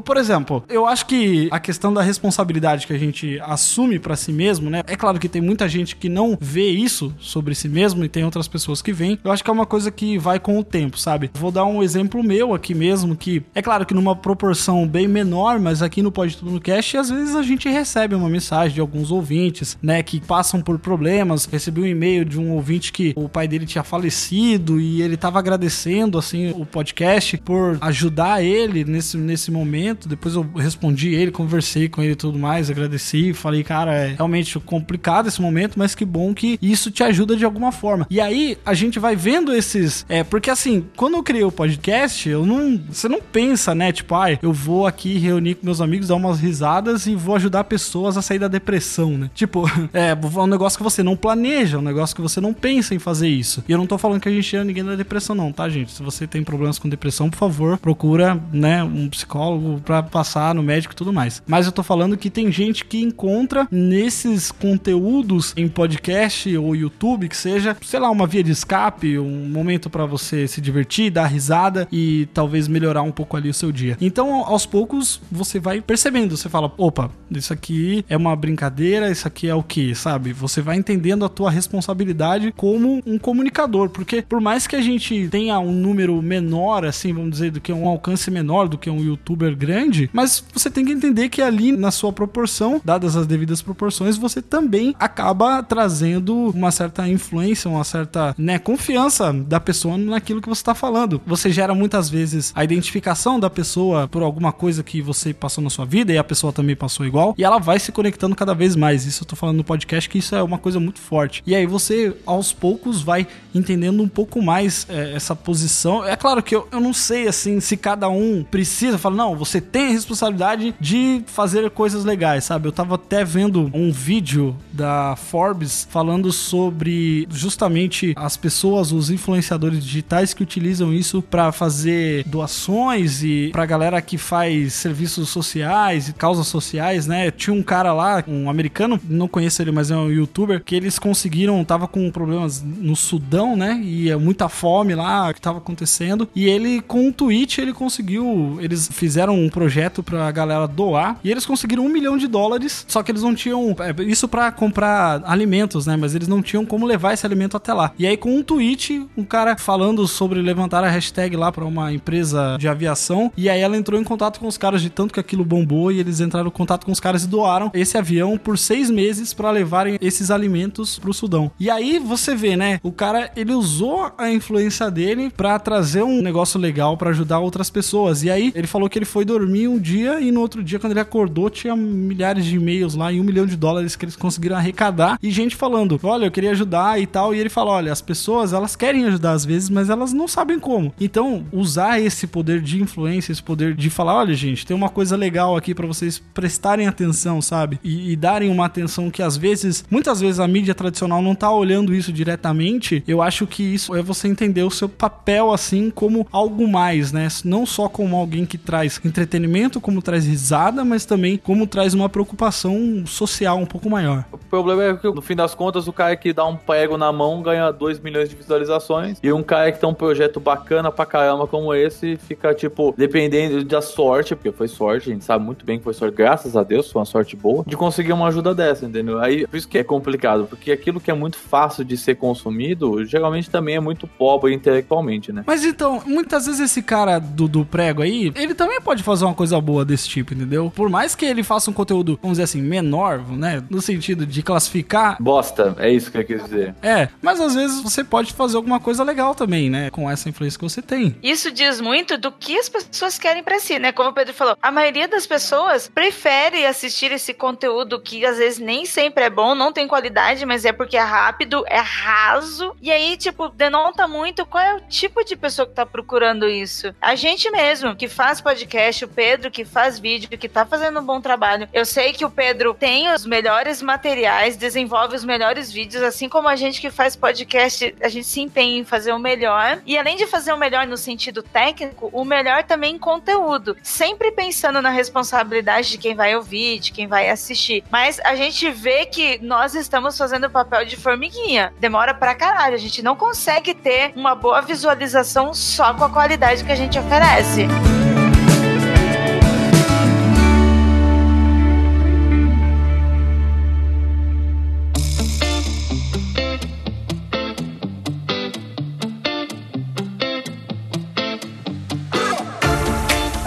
Speaker 2: por exemplo, eu acho que a questão da responsabilidade que a gente assume pra si mesmo, né? É claro que tem muita gente que não vê isso sobre si mesmo e tem outras pessoas que veem. Eu acho que é uma coisa que vai com o tempo, sabe? Vou dar um exemplo meu aqui mesmo, que é claro que numa proporção bem menor, mas aqui no Pode Tudo no Cast, às vezes a gente recebe uma mensagem de alguns ouvintes, né, que passam por problemas. Recebi um e-mail de um ouvinte que o pai dele tinha falecido e ele tava agradecendo, assim, o podcast por ajudar ele nesse, nesse momento. Depois eu respondi ele, conversei com ele e tudo mais, agradeci, falei, cara, é realmente complicado esse momento, mas que bom que isso te ajuda de alguma forma. E aí a gente vai vendo esses. É, porque assim, quando eu criei o podcast, eu não. Você não pensa, né? Tipo, ai, eu vou aqui reunir com meus amigos, dar umas risadas e vou ajudar pessoas a sair da depressão, né? Tipo, [LAUGHS] é, é um negócio que você não planeja, é um negócio que você não pensa em fazer isso. E eu não tô falando que a gente tira ninguém da depressão, não, tá, gente? Se você tem problemas com depressão, por favor, procura, né, um psicólogo pra passar no médico e tudo mais. Mas eu tô falando que tem gente que encontra nesses conteúdos em podcast ou YouTube que seja, sei lá, uma via de escape, um momento pra você se divertir, dar risada e talvez melhorar um pouco ali o seu dia. Então, aos poucos, você vai percebendo, você fala, opa, isso aqui é uma brincadeira, isso aqui é o que, sabe? Você vai entendendo a tua responsabilidade como um comunicador, porque por mais que a gente tenha um número menor, assim, vamos dizer, do que um alcance menor do que um youtuber grande, mas você tem que entender que ali na sua proporção, dadas as devidas proporções, você também acaba trazendo uma certa influência, uma certa, né, confiança da pessoa naquilo que você está falando. Você gera muitas vezes a identificação da pessoa por alguma coisa que você passou na sua vida e a pessoa também passou igual, e ela vai se conectando cada vez mais. Isso eu tô falando no podcast que isso é uma coisa muito forte. E aí você, aos poucos, vai entendendo um pouco mais é, essa posição. É claro que eu, eu não sei, assim, se cada um precisa, fala, não, você tem a responsabilidade de fazer coisas legais, sabe? Eu tava até vendo um vídeo da Forbes falando sobre justamente as pessoas, os influenciadores hospitais que utilizam isso pra fazer doações e pra galera que faz serviços sociais e causas sociais, né? Tinha um cara lá, um americano, não conheço ele, mas é um youtuber, que eles conseguiram, tava com problemas no Sudão, né? E é muita fome lá que tava acontecendo. E ele, com um tweet, ele conseguiu. Eles fizeram um projeto pra galera doar. E eles conseguiram um milhão de dólares. Só que eles não tinham. é, Isso pra comprar alimentos, né? Mas eles não tinham como levar esse alimento até lá. E aí, com um tweet, um cara falando sobre levantar a hashtag lá pra uma empresa de aviação. E aí ela entrou em contato com os caras de tanto que aquilo bombou. E eles entraram em contato com os caras e doaram esse avião por seis meses pra levarem esses alimentos pro Sudão. E aí você vê, né? O cara ele usou a influência dele pra trazer um negócio legal pra ajudar outras pessoas. E aí ele falou que ele foi dormir um dia e no outro dia, quando ele acordou, tinha milhares de e-mails lá e um milhão de dólares que eles conseguiram arrecadar. E gente falando: Olha, eu queria ajudar e tal. E ele falou: Olha, as pessoas elas querem ajudar às vezes, mas elas não sabem como. Então, usar esse poder de influência, esse poder de falar: Olha, gente, tem uma coisa legal aqui pra vocês prestarem atenção, sabe? E, e darem uma atenção que às vezes, muitas vezes a mídia tradicional não tá olhando isso diretamente. Eu acho que isso é você entender o seu papel assim como algo mais, né? Não só como alguém que traz entretenimento, como traz risada, mas também como traz uma preocupação social um pouco maior.
Speaker 3: O problema é que, no fim das contas, o cara que dá um prego na mão ganha 2 milhões de visualizações. E um cara que tem um projeto bacana pra caramba como esse fica, tipo, dependendo da sorte, porque foi sorte, a gente sabe muito bem que foi sorte, graças a Deus, foi uma sorte boa, de conseguir uma ajuda dessa, entendeu? Aí, por isso que é complicado, porque aquilo que é muito fácil de ser consumido, geralmente também é muito pobre intelectualmente, né?
Speaker 2: Mas então, muitas vezes esse cara do, do prego aí, ele também pode fazer uma coisa boa desse tipo, entendeu? Por mais que ele faça um conteúdo, vamos dizer assim, menor, né? No sentido de classificar.
Speaker 3: Bosta, é isso que eu quis dizer.
Speaker 2: É, mas às vezes você pode fazer alguma coisa legal também, né? Com essa influência que você tem.
Speaker 4: Isso diz muito do que as pessoas querem pra si, né? Como o Pedro falou, a maioria das pessoas prefere assistir esse conteúdo que às vezes nem sempre é bom, não tem qualidade, mas é porque é rápido, é raso. E aí, tipo, denota muito qual é o tipo de pessoa que tá procurando isso. A gente mesmo, que faz podcast, o Pedro que faz vídeo, que tá fazendo um bom trabalho. Eu sei que o Pedro tem os melhores materiais, desenvolve os melhores vídeos, assim como a gente que faz podcast, a gente se empenha em fazer o melhor. E além de fazer o melhor no sentido técnico, o melhor também em conteúdo. Sempre pensando na responsabilidade de quem vai ouvir, de quem vai assistir. Mas a gente vê que nós estamos fazendo o papel de formiguinha. Demora pra caralho. A gente não consegue ter uma boa visualização só com a qualidade que a gente oferece.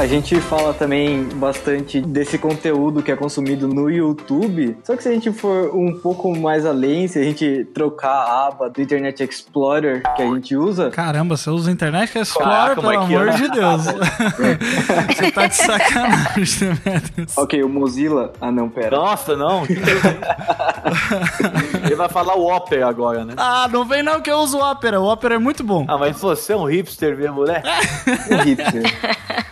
Speaker 5: Gente fala também bastante desse conteúdo que é consumido no YouTube. Só que se a gente for um pouco mais além, se a gente trocar a aba do Internet Explorer que a gente usa,
Speaker 2: Caramba, você usa a internet que é Explorer,
Speaker 3: Caraca,
Speaker 2: pelo
Speaker 3: Marquinhos.
Speaker 2: amor de Deus. [LAUGHS] você tá de sacanagem, né,
Speaker 5: ok, o Mozilla. Ah, não, pera.
Speaker 3: Nossa, não. Ele vai falar o Opera agora, né?
Speaker 2: Ah, não vem não que eu uso o Opera. O Opera é muito bom.
Speaker 3: Ah, mas você é um hipster mesmo, né? [LAUGHS]
Speaker 5: Um hipster.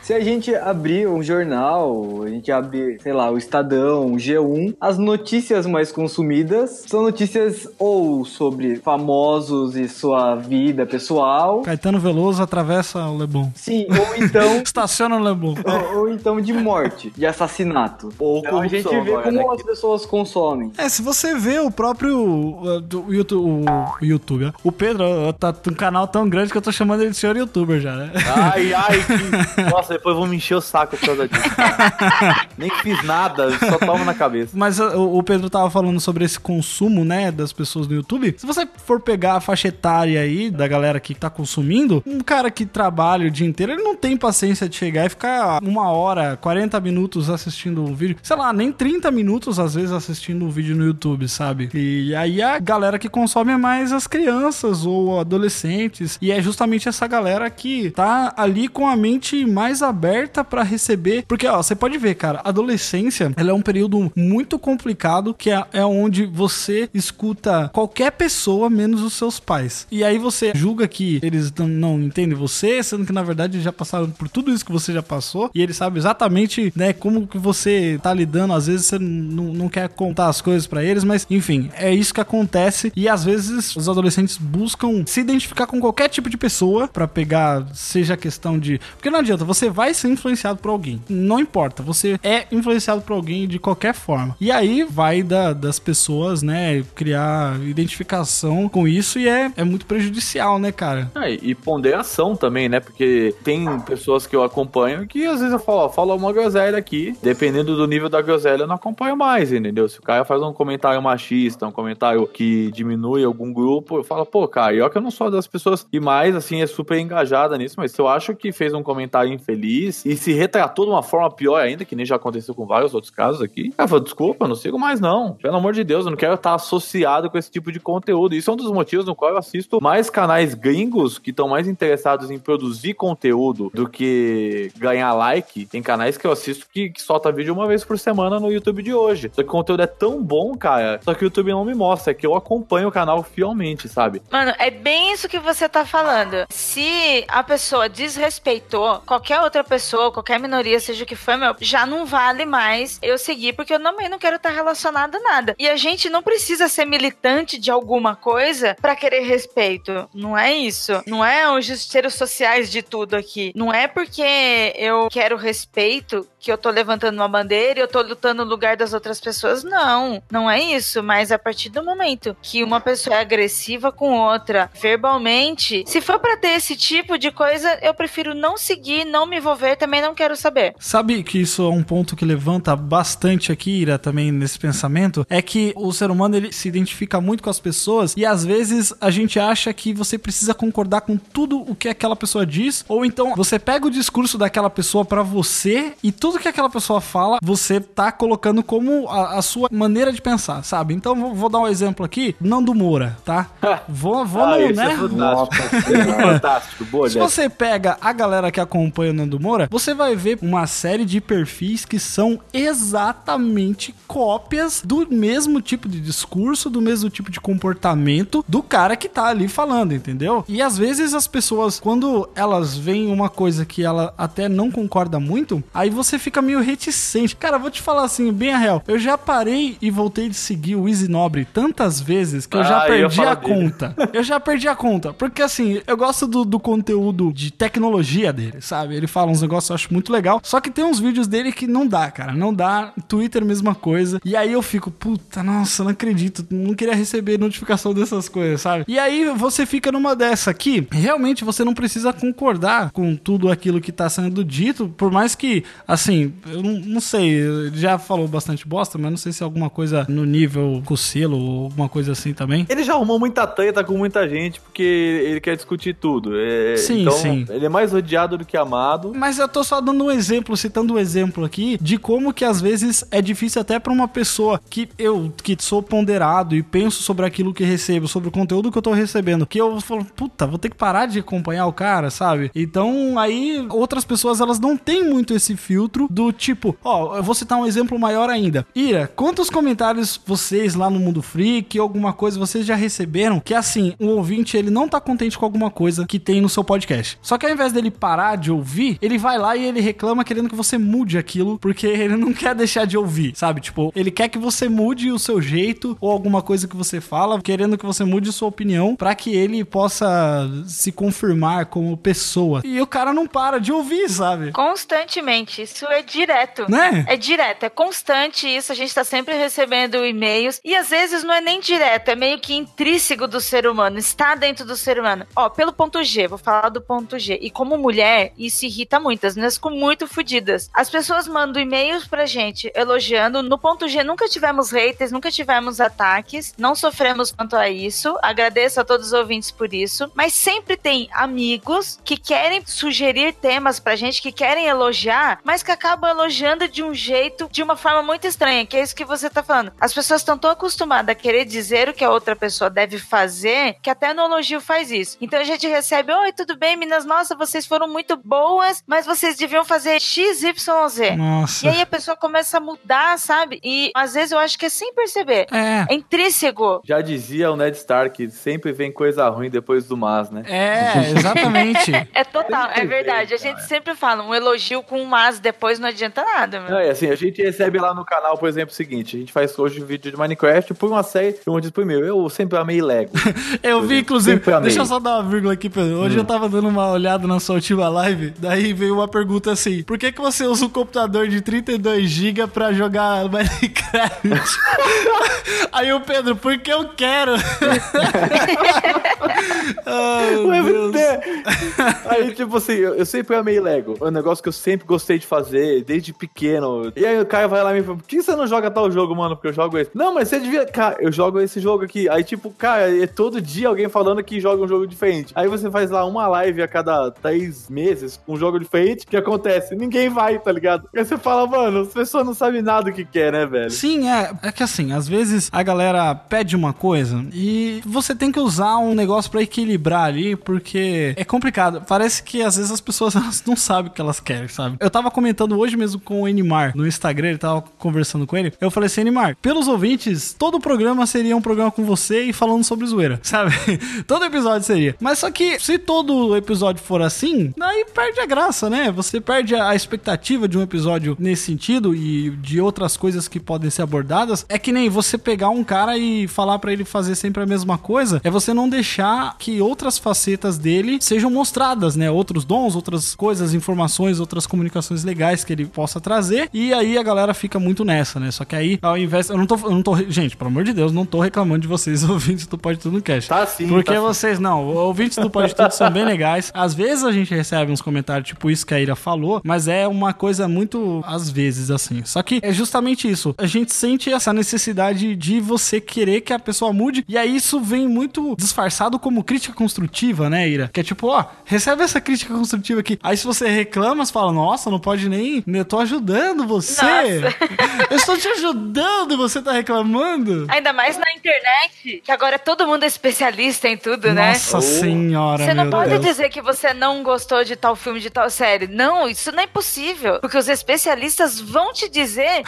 Speaker 5: Se a gente abrir um jornal, a gente abre, sei lá, o Estadão, o G1, as notícias mais consumidas são notícias ou sobre famosos e sua vida pessoal.
Speaker 2: Caetano Veloso atravessa o Leblon.
Speaker 5: Sim, ou então. [LAUGHS]
Speaker 2: Estaciona no Leblon.
Speaker 5: ou, ou então de morte, de assassinato.
Speaker 3: Ou
Speaker 5: Então a gente vê como
Speaker 3: né?
Speaker 5: as pessoas consomem.
Speaker 2: É, se você vê o próprio uh, do YouTube, o, o YouTube, ó. o Pedro uh, tá um canal tão grande que eu tô chamando ele de senhor youtuber já, né?
Speaker 3: Ai, ai, que... [LAUGHS] Nossa, depois vão me encher o saco por causa disso. [LAUGHS] Nem fiz nada, só toma na cabeça.
Speaker 2: Mas uh, o o Pedro tava falando sobre esse consumo, né, das pessoas no YouTube. Se você for pegar a faixa etária aí da galera que tá consumindo, um cara que trabalha o dia inteiro, ele não tem paciência de chegar e ficar uma hora, 40 minutos assistindo um vídeo. Sei lá, nem 30 minutos às vezes assistindo um vídeo no YouTube, sabe? E aí a galera que consome é mais as crianças ou adolescentes. E é justamente essa galera que tá ali com a mente mais aberta pra receber. Porque, ó, você pode ver, cara, adolescência, ela é um período muito complicado que é, é onde você escuta qualquer pessoa menos os seus pais. E aí você julga que eles não, não entendem você, sendo que na verdade já passaram por tudo isso que você já passou e eles sabem exatamente, né, como que você tá lidando. Às vezes você não, não quer contar as coisas pra eles, eles, mas enfim, é isso que acontece e às vezes os adolescentes buscam se identificar com qualquer tipo de pessoa pra pegar, seja a questão de. Porque não adianta, você vai ser influenciado por alguém. Não importa, você é influenciado por alguém de qualquer forma. E aí vai da- das pessoas, né, criar identificação com isso e é, é muito prejudicial, né, cara?
Speaker 3: Ah, e ponderação também, né? Porque tem pessoas que eu acompanho que às vezes eu falo, ó, fala uma groselha aqui, dependendo do nível da groselha, eu não acompanho mais, entendeu? Se o cara faz um comentário machista, um comentário que diminui algum grupo, eu falo, pô, que eu não sou das pessoas que mais, assim, é super engajada nisso, mas se eu acho que fez um comentário infeliz e se retratou de uma forma pior ainda, que nem já aconteceu com vários outros casos aqui, cara, eu falo, desculpa, não sigo mais não. Pelo amor de Deus, eu não quero estar associado com esse tipo de conteúdo. Isso é um dos motivos no qual eu assisto mais canais gringos que estão mais interessados em produzir conteúdo do que ganhar like. Tem canais que eu assisto que, que solta vídeo uma vez por semana no YouTube de hoje. Só que o conteúdo é tão bom, cara, só que o YouTube não me mostra, é que eu acompanho o canal fielmente, sabe?
Speaker 4: Mano, é bem isso que você tá falando. Se a pessoa desrespeitou qualquer outra pessoa, qualquer minoria, seja o que for, meu, já não vale mais eu seguir, porque eu também não quero estar relacionado a nada. E a gente não precisa ser militante de alguma coisa pra querer respeito. Não é isso. Não é os justiceiros sociais de tudo aqui. Não é porque eu quero respeito que eu tô levantando uma bandeira e eu tô lutando no lugar das outras pessoas. Não, não é isso. Mas a partir do momento que uma pessoa é agressiva com outra, verbalmente, se for pra ter esse tipo de coisa, eu prefiro não seguir, não me envolver, também não quero saber.
Speaker 2: Sabe que isso é um ponto que levanta bastante aqui, Ira, também nesse pensamento? É que o ser humano ele se identifica muito com as pessoas e às vezes a gente acha que você precisa concordar com tudo o que aquela pessoa diz, ou então você pega o discurso daquela pessoa pra você e tudo que aquela pessoa fala, você tá colocando como a, a sua maneira de pensar, sabe? Então vou, vou dar um exemplo aqui, Nando Moura, tá? Vou, vou
Speaker 3: Ah,
Speaker 2: no, né?
Speaker 3: é fantástico. fantástico, boa,
Speaker 2: Se você pega a galera que acompanha o Nando Moura, você vai ver uma série de perfis que são exatamente cópias do mesmo tipo de discurso, do mesmo tipo de comportamento do cara que tá ali falando, entendeu? E às vezes as pessoas, quando elas veem uma coisa que ela até não concorda muito, aí você fica meio reticente. Cara, vou te falar assim, bem a real. Eu já parei e voltei de seguir o Easy Nobre tantas vezes que eu já
Speaker 3: Ah, eu
Speaker 2: perdi
Speaker 3: falar
Speaker 2: a
Speaker 3: dele.
Speaker 2: conta conta. Eu já perdi a conta. Porque assim, eu gosto do, do conteúdo de tecnologia dele, sabe? Ele fala uns negócios que eu acho muito legal. Só que tem uns vídeos dele que não dá, cara. Não dá. Twitter, mesma coisa. E aí eu fico, puta, nossa, não acredito. Não queria receber notificação dessas coisas, sabe? E aí você fica numa dessa aqui. Realmente você não precisa concordar com tudo aquilo que tá sendo dito. Por mais que, assim, eu não, não sei. Já falou bastante bosta, mas não sei se é alguma coisa no nível Cocelo ou alguma coisa assim também.
Speaker 3: Ele já arrumou muita treta com muita gente porque ele quer discutir tudo. É,
Speaker 2: Sim,
Speaker 3: então,
Speaker 2: sim.
Speaker 3: Ele é mais odiado do que amado.
Speaker 2: Mas eu tô só dando um exemplo, citando um exemplo aqui de como que às vezes é difícil até pra uma pessoa que eu que sou ponderado e penso sobre aquilo que recebo, sobre o conteúdo que eu tô recebendo, que eu falo, puta, vou ter que parar de acompanhar o cara, sabe? Então aí outras pessoas elas não têm muito esse filtro do tipo, ó, eu vou citar um exemplo maior ainda. Ira, quantos comentários vocês lá no Mundo Freak, alguma coisa, vocês já receberam que assim, o ouvinte ele não tá contente com alguma coisa que tem no seu podcast. Só que ao invés dele parar de ouvir, ele vai lá e ele reclama querendo que você mude aquilo, porque ele não quer deixar de ouvir, sabe? Tipo, ele quer que você mude o seu jeito ou alguma coisa que você fala, querendo que você mude sua opinião pra que ele possa se confirmar como pessoa. E o cara não para de ouvir, sabe?
Speaker 4: Constantemente, isso é direto.
Speaker 2: Né?
Speaker 4: É direto, é constante isso, a gente tá sempre recebendo e-mails. E às vezes não é nem direto, é meio que intrínseco do ser humano, está dentro do ser humano. Ó, pelo ponto G, vou falar do ponto G. E como mulher, isso irrita muito, as meninas ficam muito fodidas. As pessoas mandam e-mails pra gente elogiando. No ponto G nunca tivemos haters, nunca tivemos ataques, não sofremos quanto a isso. Agradeço a todos os ouvintes por isso. Mas sempre tem amigos que querem sugerir temas pra gente, que querem elogiar, mas que acabam elogiando de um jeito, de uma forma muito estranha, que é isso que você tá falando. As pessoas estão tão acostumadas a querer dizer o que a outra pessoa deve fazer, que até no elogio faz isso. Então a gente recebe, oi, tudo bem, meninas? Nossa, vocês foram muito boas, mas vocês deviam fazer XYZ.
Speaker 2: Nossa.
Speaker 4: E aí a pessoa começa a mudar, sabe? E às vezes eu acho que é sem perceber.
Speaker 2: É.
Speaker 4: É intrínseco.
Speaker 3: Já dizia o Ned Stark, sempre vem coisa ruim depois do mas, né?
Speaker 2: É, exatamente. [LAUGHS]
Speaker 4: É total, é verdade.
Speaker 3: vem,
Speaker 4: A gente sempre fala, um elogio com um mas depois não adianta nada, meu.
Speaker 3: Não, e assim, a gente recebe lá no canal, por exemplo, o seguinte: a gente faz hoje vídeo de Minecraft por uma série de motivos. Primeiro, eu sempre amei Lego. [LAUGHS]
Speaker 2: Eu vi, inclusive. Deixa eu só dar uma vírgula aqui, Pedro. Hoje eu tava dando uma olhada na sua última live, daí veio uma pergunta assim: por que, que você usa um computador de 32 GB pra jogar Minecraft? [LAUGHS] Aí o Pedro, porque eu quero. [LAUGHS] [LAUGHS]
Speaker 3: Deve
Speaker 2: Deus.
Speaker 3: Aí, tipo assim, eu, eu sempre amei Lego. É um negócio que eu sempre gostei de fazer, desde pequeno. E aí o Caio vai lá e me fala, por que você não joga tal jogo, mano? Porque eu jogo esse. Não, mas você devia... Cara, eu jogo esse jogo aqui. Aí, tipo, cara, é todo dia alguém falando que joga um jogo diferente. Aí você faz lá uma live a cada três meses com um jogo diferente. O que acontece? Ninguém vai, tá ligado? Aí você fala, mano, as pessoas não sabem nada do que quer, né, velho?
Speaker 2: Sim, é. É que assim, às vezes a galera pede uma coisa e você tem que usar um negócio pra equilibrar ali, porque é complicado. Parece que às vezes as pessoas [LAUGHS] não sabem o que elas querem, sabe? Eu tava comentando hoje mesmo com o Enimar no Instagram, ele tava conversando com ele. Eu falei assim, Enimar, pelos ouvintes, todo o programa seria um programa com você e falando sobre zoeira, [LAUGHS] sabe? todo episódio seria. Mas só que se todo episódio for assim, aí perde a graça, né? Você perde a expectativa de um episódio nesse sentido e de outras coisas que podem ser abordadas. É que nem você pegar um cara e falar pra ele fazer sempre a mesma coisa, é você não deixar que outras facetas dele sejam mostradas, né? Outros dons, outras coisas, informações, outras comunicações legais que ele possa trazer. E aí a galera fica muito nessa, né? Só que aí, ao invés. Eu não tô. Eu não tô gente, pelo amor de Deus, não tô reclamando de vocês, [LAUGHS] ouvintes do Pode Tudo no Cast.
Speaker 3: Tá sim,
Speaker 2: Porque
Speaker 3: tá sim.
Speaker 2: vocês, não, ouvintes do Pode Tudo são bem legais. Às vezes a gente recebe uns comentários tipo isso que a Ira falou, mas é uma coisa muito às vezes assim. Só que é justamente isso. A gente sente essa necessidade de você querer que a pessoa mude, e aí isso vem muito disfarçado como crítica construtiva, né, Ira? Que é tipo, ó, recebe essa crítica construtiva aqui. Aí se você reclama, você fala, nossa, não pode nem. Eu tô ajudando você. [LAUGHS] Eu estou te ajudando e você tá reclamando.
Speaker 4: Ainda mais na internet, que agora todo mundo é especialista em tudo, né?
Speaker 2: Nossa senhora,
Speaker 4: Você não
Speaker 2: meu
Speaker 4: pode
Speaker 2: Deus.
Speaker 4: dizer que você não gostou de tal filme, de tal série. Não, isso não é possível. Porque os especialistas vão te dizer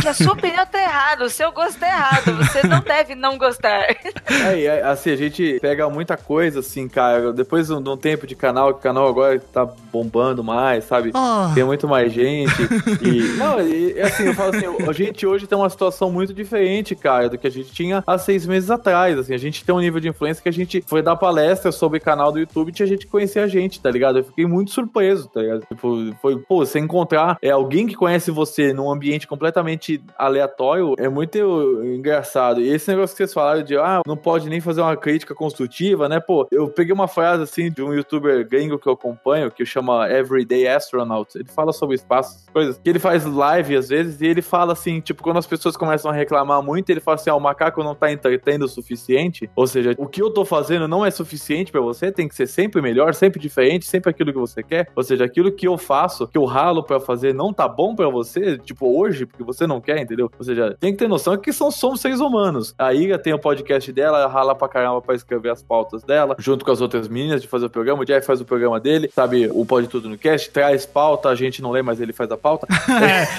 Speaker 4: que a sua opinião tá errada, o seu gosto tá errado. Você não deve não gostar.
Speaker 3: É, é, assim, a gente pega muita coisa, assim, cara. Depois de um de um tempo de canal, que o canal agora tá bombando mais, sabe?
Speaker 2: Ah.
Speaker 3: Tem muito mais gente. e, [LAUGHS] não, e assim, eu falo assim, a gente hoje tem uma situação muito diferente, cara, do que a gente tinha há seis meses atrás. Assim, a gente tem um nível de influência que a gente foi dar palestra sobre canal do YouTube e tinha gente que conhecia a gente, tá ligado? Eu fiquei muito surpreso, tá ligado? Tipo, foi, pô, você encontrar é, alguém que conhece você num ambiente completamente aleatório é muito engraçado. E esse negócio que vocês falaram de, ah, não pode nem fazer uma crítica construtiva, né? Pô, eu peguei uma frase assim de um youtuber gringo que eu acompanho, que chama Everyday Astronaut. Ele fala sobre espaço, coisas. Que ele faz live às vezes e ele fala assim, tipo, quando as pessoas começam a reclamar muito, ele fala assim: ah, o macaco não tá entretendo o suficiente. Ou seja, o que eu tô fazendo não é suficiente pra você, tem que ser sempre melhor, sempre diferente, sempre aquilo que você quer. Ou seja, aquilo que eu faço, que eu ralo pra fazer, não tá bom pra você, tipo, hoje, porque você não quer, entendeu? Ou seja, tem que ter noção que são, somos seres humanos. A Iga tem o podcast dela, ela rala pra caramba pra escrever as pautas dela, junto com as outras meninas de fazer o programa. O Jeff faz o programa dele, sabe? O Pode Tudo no Cast, traz pauta, a gente não lê, mas ele faz a pauta. [LAUGHS]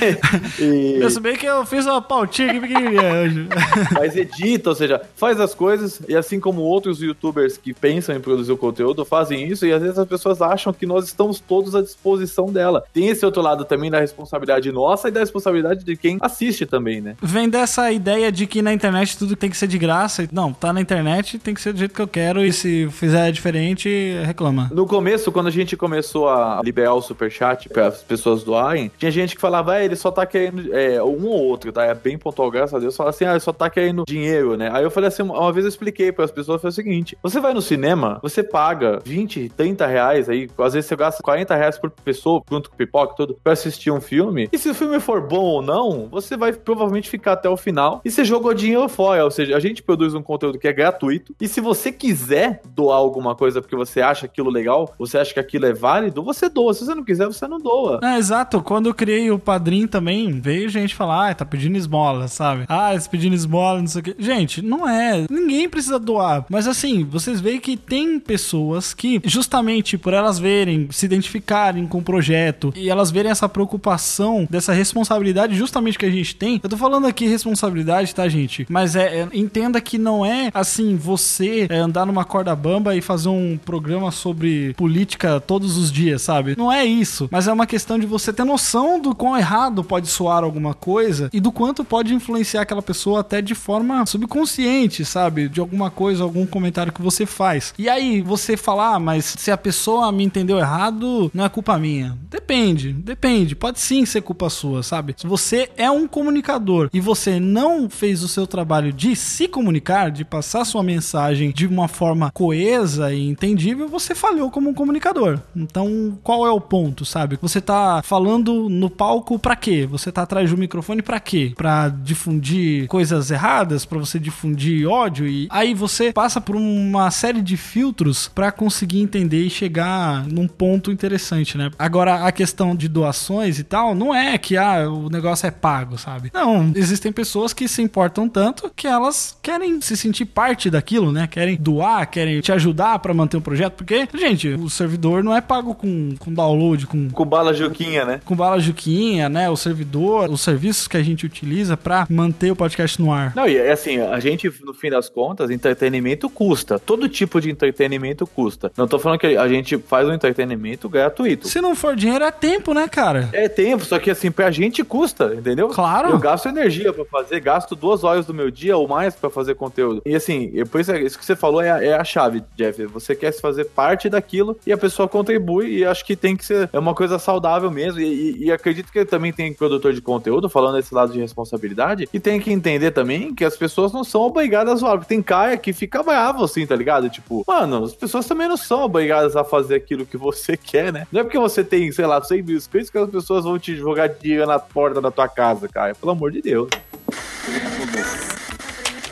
Speaker 3: [LAUGHS] e...
Speaker 2: Eu bem que eu fiz uma pautinha aqui pequenininha hoje. [LAUGHS]
Speaker 3: mas edita, ou seja, faz as coisas e assim como outros youtubers que pensam em produzir o conteúdo fazem isso e às vezes as pessoas acham que nós estamos todos à disposição dela. Tem esse outro lado também da responsabilidade nossa e da responsabilidade de quem assiste também, né?
Speaker 2: Vem dessa ideia de que na internet tudo tem que ser de graça. Não, tá na internet, tem que ser do jeito que eu quero. E se fizer diferente, reclama.
Speaker 3: No começo, quando a gente começou a liberar o superchat para as pessoas doarem, tinha gente que falava, ah, ele só tá querendo, é, um ou outro, tá? É bem pontual, graças a Deus, fala assim, ah, ele só tá querendo dinheiro, né? Aí eu falei assim, uma vez eu expliquei para as pessoas, foi o seguinte, você vai no cinema, você paga 20, 30 reais aí, às vezes você gasta 40 reais por pessoa, junto com pipoca tudo, pra assistir um filme, e se o filme for bom ou não, você vai provavelmente ficar até o final, e você jogou dinheiro fora, ou seja, a gente produz um conteúdo que é gratuito, e se você quiser doar alguma coisa porque você acha aquilo legal, você acha que aquilo é válido, você doa, se você não quiser, você não doa.
Speaker 2: É, exato. Quando eu criei o padrinho também, veio gente falar, ah, tá pedindo esmola, sabe? Ah, eles pedindo esmola, não sei o quê. Gente, não é. Ninguém precisa doar. Mas assim, vocês veem que tem pessoas que, justamente por elas verem, se com o projeto e elas verem essa preocupação, dessa responsabilidade justamente que a gente tem. Eu tô falando aqui responsabilidade, tá, gente? Mas é, é- entenda que não é assim, você é, andar numa corda bamba e fazer um programa sobre política todos os dias, sabe? Não é isso. Mas é uma questão de você ter noção do quão errado pode soar alguma coisa e do quanto pode influenciar aquela pessoa até de forma subconsciente, sabe? De alguma coisa, algum comentário que você faz. E aí você fala, ah, mas se a pessoa me entendeu errado, não é culpa minha. Depende, depende. Pode sim ser culpa sua, sabe? Se você é um comunicador e você não fez o seu trabalho de se comunicar, de passar sua mensagem de uma forma coesa e entendível, você falhou como um comunicador. Então, qual é o ponto, sabe? Você tá falando no palco pra quê? Você tá atrás do microfone pra quê? Pra difundir coisas erradas, pra você difundir ódio e aí você passa por uma série de filtros pra conseguir entender e chegar num ponto interessante, né? Agora a questão de doações e tal, não é que ah, o negócio é pago, sabe? Não, existem pessoas que se importam tanto que elas querem se sentir parte daquilo, né? Querem doar, querem te ajudar pra manter o projeto, porque, gente, o servidor não é pago com, com download, com
Speaker 3: Com bala Juquinha, né?
Speaker 2: com bala juquinha, né? O servidor, os serviços que a gente utiliza pra manter o podcast no ar.
Speaker 3: Não, e é assim, a gente, no fim das contas, entretenimento custa. Todo tipo de entretenimento custa. Não tô falando que a gente faz um entretenimento gratuito.
Speaker 2: Se não for dinheiro, é tempo, né, cara?
Speaker 3: É tempo, só que assim, pra gente custa, entendeu?
Speaker 2: Claro.
Speaker 3: Eu gasto energia pra fazer, gasto duas horas do meu dia ou mais pra fazer conteúdo. E assim, por isso, é- isso que você falou é a, é a chave, Jeff. Você quer se fazer parte daquilo e a pessoa contribui e acho que tem que ser é uma coisa saudável mesmo. E, e- e acredito que também tem produtor de conteúdo, falando desse lado de responsabilidade, e tem que entender também que as pessoas não são obrigadas a zoar. Porque tem cara que fica bravo assim, tá ligado? Tipo, mano, as pessoas também não são obrigadas a fazer aquilo que você quer, né? Não é porque você tem, sei lá, 100 mil inscritos que as pessoas vão te jogar dinheiro na porta da tua casa, cara. Pelo amor de Deus.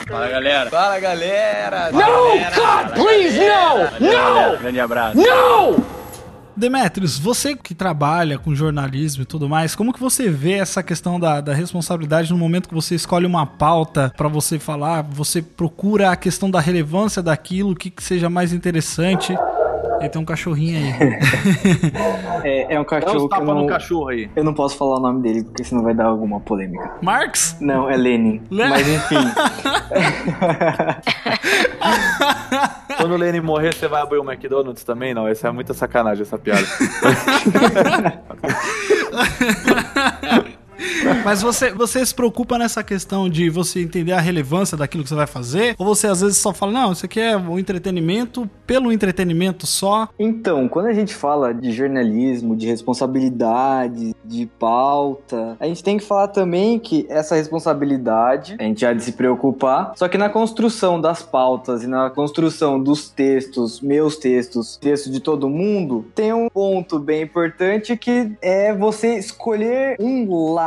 Speaker 6: Fala galera.
Speaker 7: Fala galera!
Speaker 6: No, God, please, no! No! Grande abraço.
Speaker 7: No!
Speaker 2: Demetrios, você que trabalha com jornalismo e tudo mais, como que você vê essa questão da, da responsabilidade no momento que você escolhe uma pauta pra você falar, você procura a questão da relevância daquilo, o que, que seja mais interessante? E tem um cachorrinho aí. [LAUGHS]
Speaker 5: É, é um
Speaker 3: Dá uns
Speaker 5: cachorro que eu
Speaker 3: tapas
Speaker 5: não,
Speaker 3: no cachorro aí.
Speaker 5: eu não posso falar o nome dele, porque senão vai dar alguma polêmica.
Speaker 2: Marx?
Speaker 5: Não, é Lenin.
Speaker 2: Le-
Speaker 5: Mas enfim. [LAUGHS]
Speaker 3: Quando o Lenny morrer, você vai abrir o McDonald's também? Não, essa é muita sacanagem, essa piada. [LAUGHS]
Speaker 2: Mas você, você se preocupa nessa questão de você entender a relevância daquilo que você vai fazer? Ou você às vezes só fala, não, isso aqui é o entretenimento pelo entretenimento só?
Speaker 5: Então, quando a gente fala de jornalismo, de responsabilidade, de pauta, a gente tem que falar também que essa responsabilidade, a gente há de se preocupar, só que na construção das pautas e na construção dos textos, meus textos, textos de todo mundo, tem um ponto bem importante que é você escolher um lado.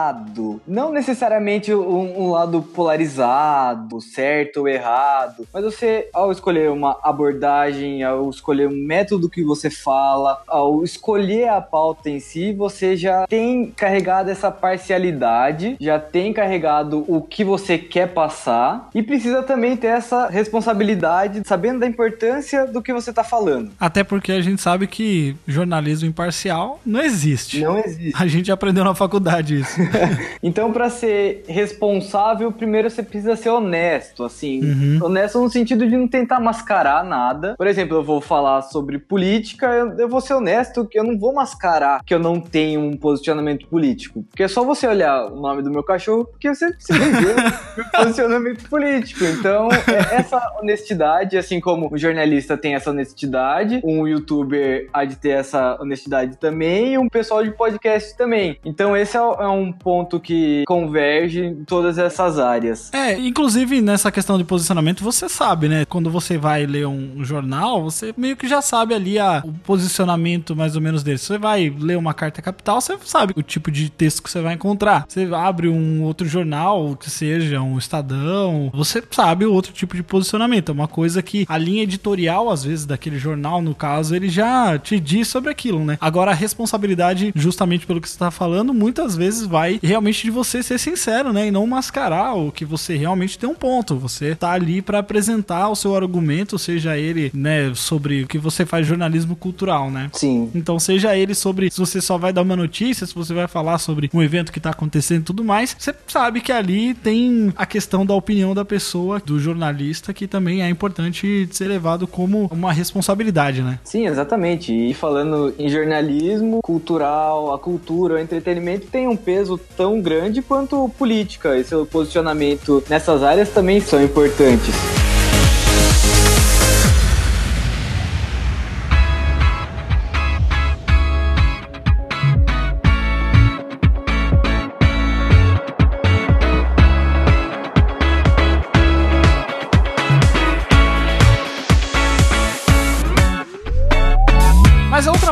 Speaker 5: Não necessariamente um, um lado polarizado, certo ou errado, mas você, ao escolher uma abordagem, ao escolher um método que você fala, ao escolher a pauta em si, você já tem carregado essa parcialidade, já tem carregado o que você quer passar e precisa também ter essa responsabilidade, sabendo da importância do que você tá falando.
Speaker 2: Até porque a gente sabe que jornalismo imparcial não existe.
Speaker 5: Não existe.
Speaker 2: A gente aprendeu na faculdade isso. [LAUGHS] [LAUGHS]
Speaker 5: Então, pra ser responsável, primeiro você precisa ser honesto, assim.
Speaker 2: Uhum.
Speaker 5: Honesto no sentido de não tentar mascarar nada. Por exemplo, eu vou falar sobre política, eu, eu vou ser honesto que eu não vou mascarar que eu não tenho um posicionamento político. Porque é só você olhar o nome do meu cachorro, porque você precisa ver meu posicionamento político. Então, é essa honestidade, assim como o jornalista tem essa honestidade, um youtuber há de ter essa honestidade também, e um pessoal de podcast também. Então, esse é, é um ponto que converge em todas essas áreas.
Speaker 2: É, inclusive nessa questão de posicionamento, você sabe, né? Quando você vai ler um jornal, você meio que já sabe ali a, o posicionamento mais ou menos dele. Você vai ler uma carta capital, você sabe o tipo de texto que você vai encontrar. Você abre um outro jornal, que seja um Estadão, você sabe o outro tipo de posicionamento. É uma coisa que a linha editorial, às vezes, daquele jornal, no caso, ele já te diz sobre aquilo, né? Agora, a responsabilidade, justamente pelo que você tá falando, muitas vezes vai realmente de você ser sincero, né? E não mascarar o que você realmente tem um ponto. Você tá ali pra apresentar o seu argumento, seja ele, né, sobre o que você faz jornalismo cultural, né?
Speaker 5: Sim.
Speaker 2: Então, seja ele sobre se você só vai dar uma notícia, se você vai falar sobre um evento que tá acontecendo e tudo mais, você sabe que ali tem a questão da opinião da pessoa, do jornalista, que também é importante ser levado como uma responsabilidade, né?
Speaker 5: Sim, exatamente. E falando em jornalismo cultural, a cultura, o entretenimento tem um peso tão grande quanto política. E seu posicionamento nessas áreas também são importantes.